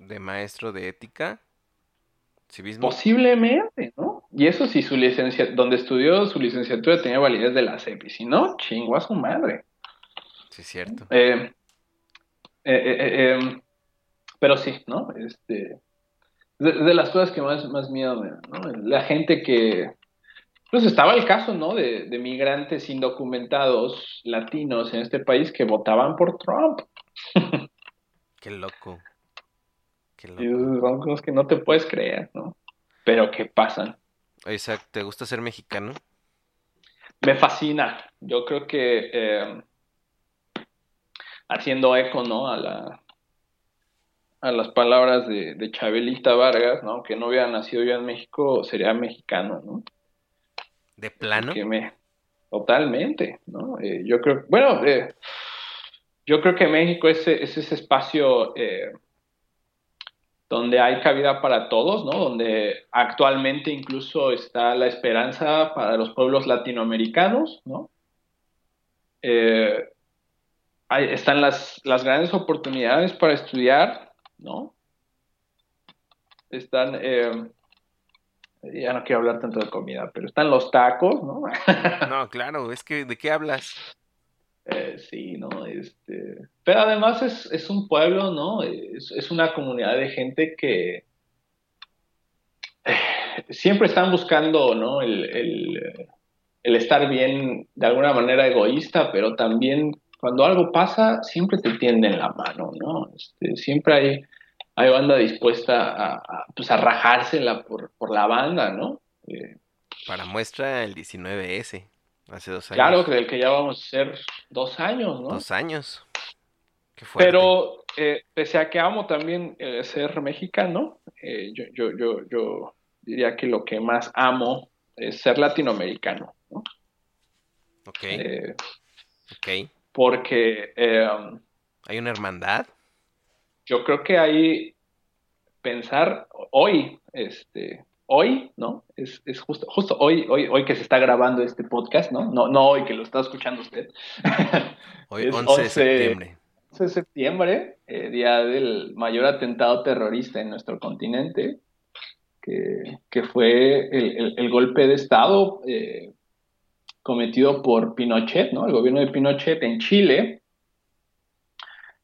De maestro de ética, civismo. Posiblemente, ¿no? Y eso si su licencia, donde estudió su licenciatura tenía validez de la CEP, y si no, chingó a su madre. Sí, cierto. Eh, eh, eh, pero sí, ¿no? Este, de, de las cosas que más, más miedo me da, ¿no? La gente que, pues estaba el caso, ¿no? De, de migrantes indocumentados latinos en este país que votaban por Trump. Qué loco. Qué Y loco. son cosas que no te puedes creer, ¿no? Pero que pasan. Isaac, ¿te gusta ser mexicano? Me fascina. Yo creo que eh, haciendo eco, ¿no? A la a las palabras de, de Chabelita Vargas, ¿no? Que no hubiera nacido yo en México, sería mexicano, ¿no? ¿De plano? Me totalmente, ¿no? Eh, yo creo, bueno, eh, yo creo que México es, es ese espacio eh, donde hay cabida para todos, ¿no? Donde actualmente incluso está la esperanza para los pueblos latinoamericanos, ¿no? Hay- están las, las grandes oportunidades para estudiar, ¿no? Están, ya no quiero hablar tanto de comida, pero están los tacos, ¿no? No, claro, es que ¿de qué hablas? Eh, sí, ¿no? Este, pero además es, es un pueblo, ¿no? Es, es una comunidad de gente que, eh, siempre están buscando, ¿no? El, el, el estar bien de alguna manera egoísta, pero también cuando algo pasa, siempre te tienden la mano, ¿no? Este, siempre hay, hay banda dispuesta a, a, pues, a rajársela por, por la banda, ¿no? Eh, Para muestra el 19S, hace dos años. claro, que del que ya vamos a ser dos años, ¿no? Dos años. Qué fuerte. Pero eh, pese a que amo también eh, ser mexicano, eh, yo, yo, yo, yo diría que lo que más amo es ser latinoamericano, ¿no? Ok, ok. porque eh, ¿Hay una hermandad? Yo creo que ahí pensar hoy, este, hoy, ¿no? Es, es justo, justo hoy, hoy, hoy que se está grabando este podcast, ¿no? No, no hoy que lo está escuchando usted. Hoy, Es 11 de 11 septiembre. 11 de septiembre, eh, día del mayor atentado terrorista en nuestro continente, que, que fue el, el- el golpe de Estado eh, cometido por Pinochet, ¿no? El gobierno de Pinochet en Chile,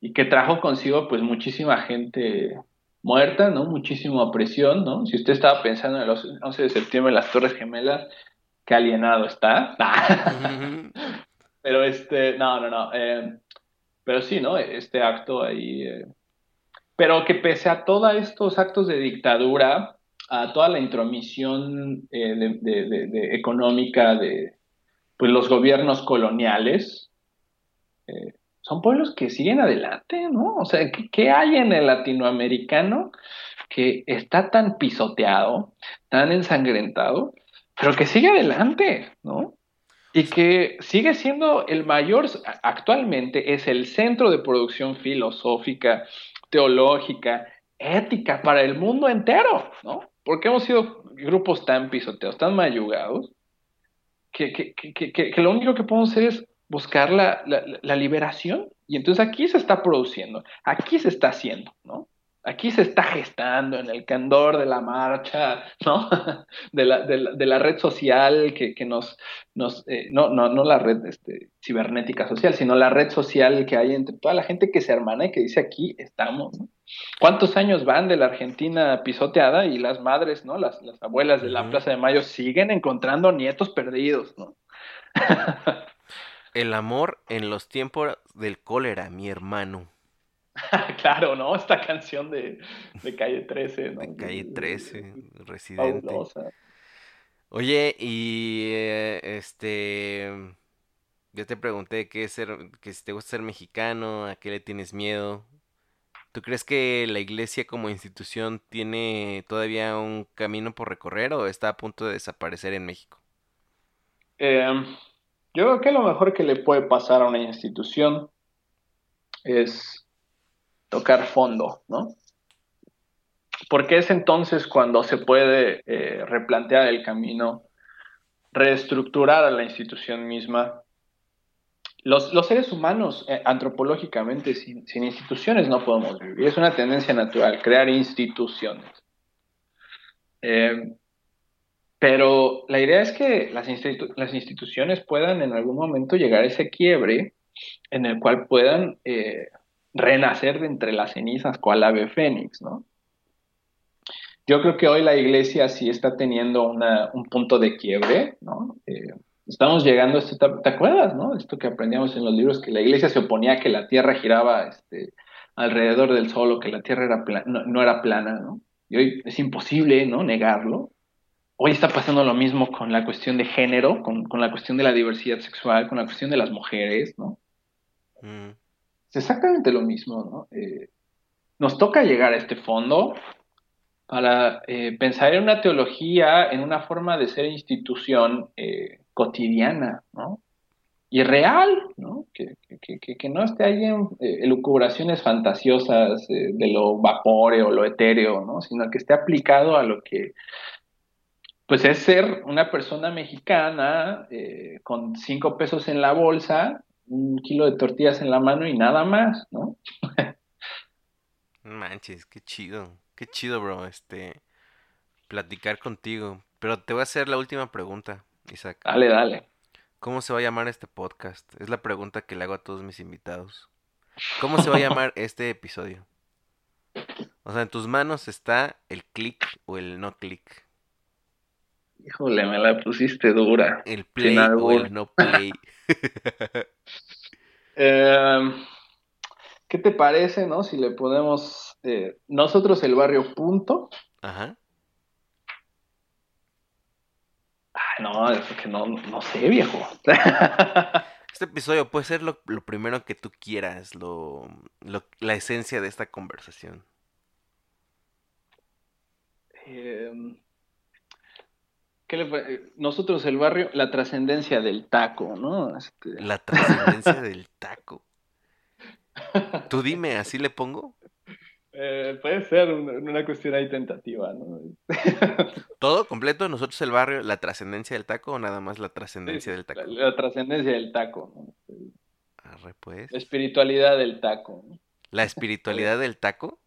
y que trajo consigo pues muchísima gente muerta, ¿no? Muchísima opresión, ¿no? Si usted estaba pensando en el 11 de septiembre en las Torres Gemelas, qué alienado está. Pero este, no, no, no. eh, pero sí, ¿no? Este acto ahí. eh, pero que pese a todos estos actos de dictadura, a toda la intromisión eh, de, de- de- de económica de pues, los gobiernos coloniales, eh, son pueblos que siguen adelante, ¿no? O sea, ¿qué, qué hay en el latinoamericano que está tan pisoteado, tan ensangrentado, pero que sigue adelante, ¿no? Y que sigue siendo el mayor, actualmente es el centro de producción filosófica, teológica, ética para el mundo entero, ¿no? Porque hemos sido grupos tan pisoteados, tan mayugados, que, que, que, que, lo único que podemos hacer es buscar la, la, la, liberación. Y entonces aquí se está produciendo, aquí se está haciendo, ¿no? Aquí se está gestando en el candor de la marcha, ¿no? De la, de la, de red social que, que nos, nos eh, no, no, no la red este, cibernética social, sino la red social que hay entre toda la gente que se hermana y que dice aquí estamos, ¿no? ¿Cuántos años van de la Argentina pisoteada y las madres, ¿no? Las, las abuelas de la. Plaza de Mayo siguen encontrando nietos perdidos, ¿no? El amor en los tiempos del cólera, mi hermano. claro, ¿no? Esta canción de, de Calle 13, ¿no? De Calle 13, Residente. Fabulosa. Oye, y eh, este. Ya te pregunté qué es ser, que si te gusta ser mexicano, a qué le tienes miedo. ¿Tú crees que la iglesia como institución tiene todavía un camino por recorrer o está a punto de desaparecer en México? Eh, yo creo que lo mejor que le puede pasar a una institución es tocar fondo, ¿no? Porque es entonces cuando se puede eh, replantear el camino, reestructurar a la institución misma. Los, seres humanos, eh, antropológicamente, sin, sin, instituciones no podemos vivir. Es una tendencia natural, crear instituciones. Eh, pero la idea es que las, institu las, instituciones puedan en algún momento llegar a ese quiebre en el cual puedan eh, renacer de entre las cenizas cual ave fénix, ¿no? Yo creo que hoy la iglesia sí está teniendo un punto de quiebre, ¿no? Eh, estamos llegando a esta ¿te acuerdas, no? Esto que aprendíamos en los libros, que la iglesia se oponía a que la tierra giraba este, alrededor del sol o que la tierra era no, era plana, ¿no? Y hoy es imposible, ¿no? Negarlo. Hoy está pasando lo mismo con la cuestión de género, con, con la cuestión de la diversidad sexual, con la cuestión de las mujeres, ¿no? Mm. Es exactamente lo mismo, ¿no? Eh, nos toca llegar a este fondo para eh, pensar en una teología, en una forma de ser institución eh, cotidiana, ¿no? Y real, ¿no? Que, que, que, que no esté ahí en elucubraciones fantasiosas de lo vapóreo, lo etéreo, ¿no? Sino que esté aplicado a lo que, pues es ser una persona mexicana eh, con cinco pesos en la bolsa, un kilo de tortillas en la mano y nada más, ¿no? Manches, qué chido, qué chido, bro, este, platicar contigo. Pero te voy a hacer la última pregunta, Isaac. Dale, dale. ¿Cómo se va a llamar este podcast? Es la pregunta que le hago a todos mis invitados. ¿Cómo se va a llamar este episodio? O sea, en tus manos está el clic o el no clic. Híjole, me la pusiste dura. El play o albur. el no play. Eh, ¿Qué te parece, no? Si le ponemos eh, nosotros el barrio punto. Ajá. Ay, no, es que no, no sé, viejo. Este episodio puede ser lo, lo primero que tú quieras, lo, lo- la esencia de esta conversación. Eh, ¿qué le eh, nosotros el barrio, la trascendencia del taco, ¿no? Este, La trascendencia del taco. Tú dime, ¿así le pongo? eh, puede ser una, una cuestión ahí tentativa, ¿no? ¿Todo completo? ¿Nosotros el barrio, la trascendencia del taco o nada más la trascendencia del taco? La, la trascendencia del taco, ¿no? Arre, pues. La espiritualidad del taco, ¿no? La espiritualidad del taco.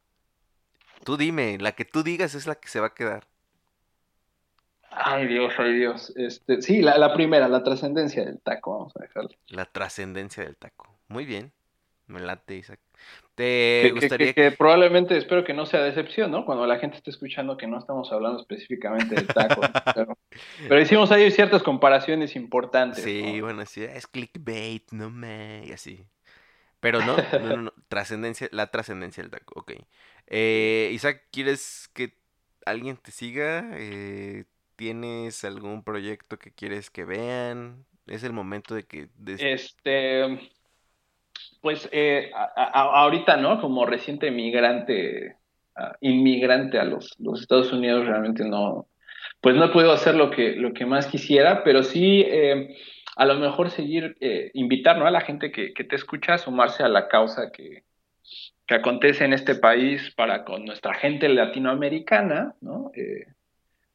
Tú dime, la que tú digas es la que se va a quedar. Ay, Dios, ay, Dios. Este, sí, la, la primera, la trascendencia del taco, vamos a dejarla. La trascendencia del taco. Muy bien. Me late, Isaac. ¿Te Que, gustaría que- que probablemente espero que no sea decepción, ¿no? Cuando la gente esté escuchando que no estamos hablando específicamente del taco. Pero, pero hicimos ahí ciertas comparaciones importantes. Sí, ¿no? bueno, sí, es clickbait, no me, y así. Pero no, no, no, no, trascendencia, la trascendencia del taco, ok. Eh, Isaac, ¿quieres que alguien te siga? Eh, ¿tienes algún proyecto que quieres que vean? Es el momento de que... Este, pues eh, a- ahorita, ¿no? Como reciente migrante, ah, inmigrante a los, Estados Unidos, realmente no, pues no he hacer lo que, lo que más quisiera, pero sí eh, a lo mejor seguir, eh, invitar, ¿no? A la gente que, que te escucha a sumarse a la causa que, que acontece en este país para con nuestra gente latinoamericana, ¿no? Eh,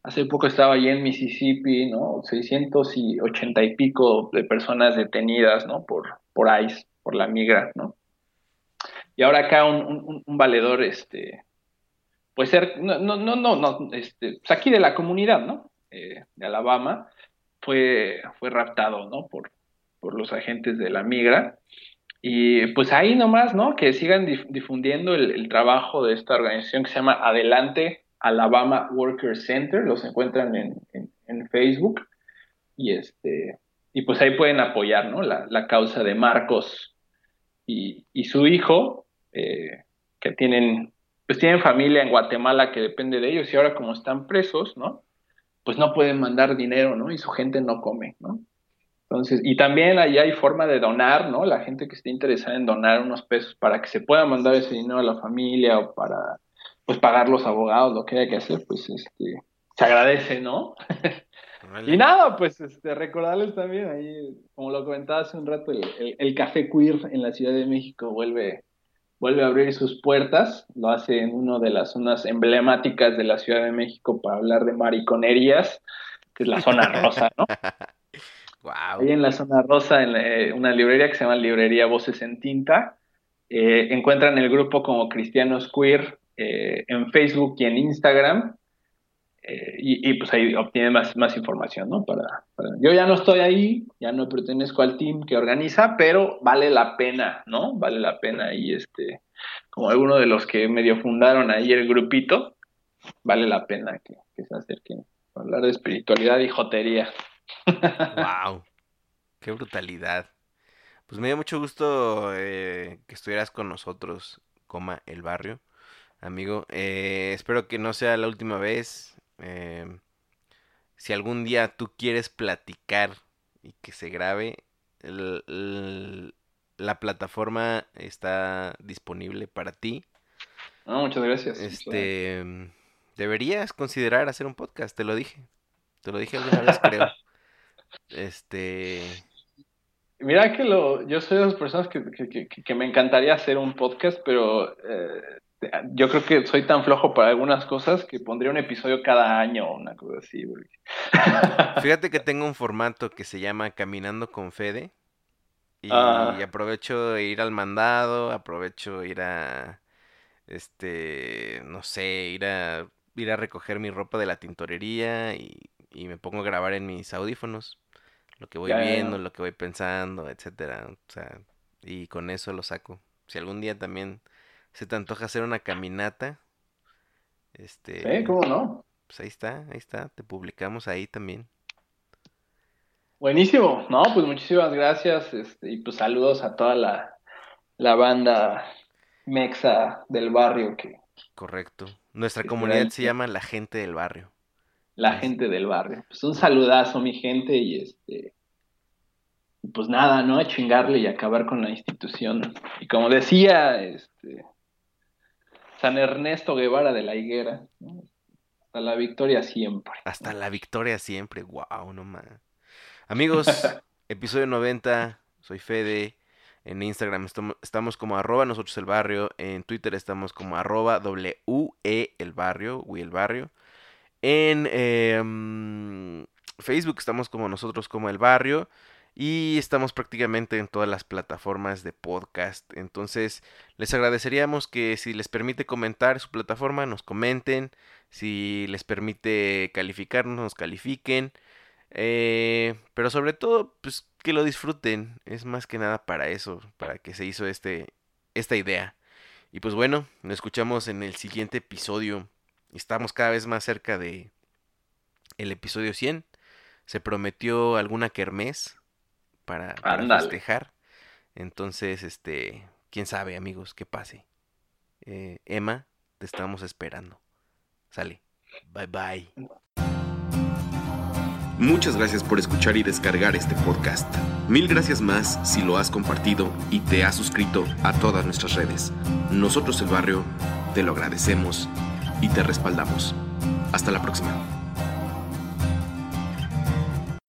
Hace poco estaba allí en Mississippi, ¿no? 680 y pico de personas detenidas, ¿no? Por, por ICE, por la migra, ¿no? Y ahora acá un, un- valedor, este, pues ser, no, no, no, no, este, pues aquí de la comunidad, ¿no? Eh, de Alabama, fue, fue raptado, ¿no? Por, por los agentes de la migra. Y pues ahí nomás, ¿no? Que sigan dif- difundiendo el trabajo de esta organización que se llama Adelante Alabama Worker Center, los encuentran en, en- Facebook. Y este, y pues ahí pueden apoyar, ¿no? La, la causa de Marcos y, y su hijo, eh, que tienen, pues tienen familia en Guatemala que depende de ellos, y ahora como están presos, ¿no? Pues no pueden mandar dinero, ¿no? Y su gente no come, ¿no? Entonces, y también allá hay forma de donar, ¿no? La gente que esté interesada en donar unos pesos para que se pueda mandar ese dinero a la familia o para, pues, pagar los abogados, lo que haya que hacer, pues, este, se agradece, ¿no? Y nada, pues, este, recordarles también ahí, como lo comentaba hace un rato, el, el- el Café Queer en la Ciudad de México vuelve, vuelve a abrir sus puertas, lo hace en una de las zonas emblemáticas de la Ciudad de México para hablar de mariconerías, que es la zona rosa, ¿no? Wow. Ahí en la zona rosa, en eh, una librería que se llama Librería Voces en Tinta, eh, encuentran el grupo como Cristianos Queer eh, en Facebook y en Instagram. eh, y, pues ahí obtienen más, más información, ¿no? Para, Yo ya no estoy ahí, ya no pertenezco al team que organiza, pero vale la pena, ¿no? Vale la pena y este, como alguno de los que medio fundaron ahí el grupito, vale la pena que, que se acerquen a hablar de espiritualidad y jotería. Wow. Qué brutalidad. Pues me dio mucho gusto eh, que estuvieras con nosotros, coma el barrio, amigo. Eh, espero que no sea la última vez. Eh, si algún día tú quieres platicar y que se grabe, el- el- la plataforma está disponible para ti. No, muchas gracias. Este, deberías considerar hacer un podcast, te lo dije. Te lo dije alguna vez, creo. Este, Mira que lo, yo soy de las personas que, que- que- que me encantaría hacer un podcast, pero eh, yo creo que soy tan flojo para algunas cosas que pondría un episodio cada año o una cosa así. porque- fíjate que tengo un formato que se llama Caminando con Fede. Y Ah. aprovecho de ir al mandado, aprovecho ir a, este, no sé, ir a, ir a recoger mi ropa de la tintorería y, y me pongo a grabar en mis audífonos lo que voy Ya, ya, ya. viendo, lo que voy pensando, etcétera. O sea, y con eso lo saco. Si algún día también se te antoja hacer una caminata, este, Sí, ¿cómo no? pues ahí está, ahí está, te publicamos ahí también. Buenísimo, no, pues muchísimas gracias este, y pues saludos a toda la, la banda mexa del barrio que Correcto. Nuestra Que comunidad se llama La Gente del Barrio. la gente del barrio. Pues un saludazo, mi gente, y este pues nada, ¿no? A chingarle y acabar con la institución. Y como decía, este San Ernesto Guevara de la Higuera, ¿no? hasta la victoria siempre. Hasta la victoria siempre. Wow, no más. Amigos, episodio 90. Soy Fede. En Instagram estamo- estamos como arroba nosotros el barrio. En Twitter estamos como arroba WE el barrio. We el barrio. En eh, mm, Facebook estamos como nosotros como el barrio. Y estamos prácticamente en todas las plataformas de podcast. Entonces, les agradeceríamos que si les permite comentar su plataforma, nos comenten. Si les permite calificarnos, nos califiquen. Eh, pero sobre todo, pues que lo disfruten. Es más que nada para eso, para que se hizo este, esta idea. Y pues bueno, nos escuchamos en el siguiente episodio. Estamos cada vez más cerca de el episodio 100. Se prometió alguna kermés para, festejar. Entonces, este, quién sabe, amigos, qué pase. Eh, Emma, te estamos esperando. Sale. Bye bye. Muchas gracias por escuchar y descargar este podcast. Mil gracias más si lo has compartido y te has suscrito a todas nuestras redes. Nosotros el barrio te lo agradecemos y te respaldamos. Hasta la próxima.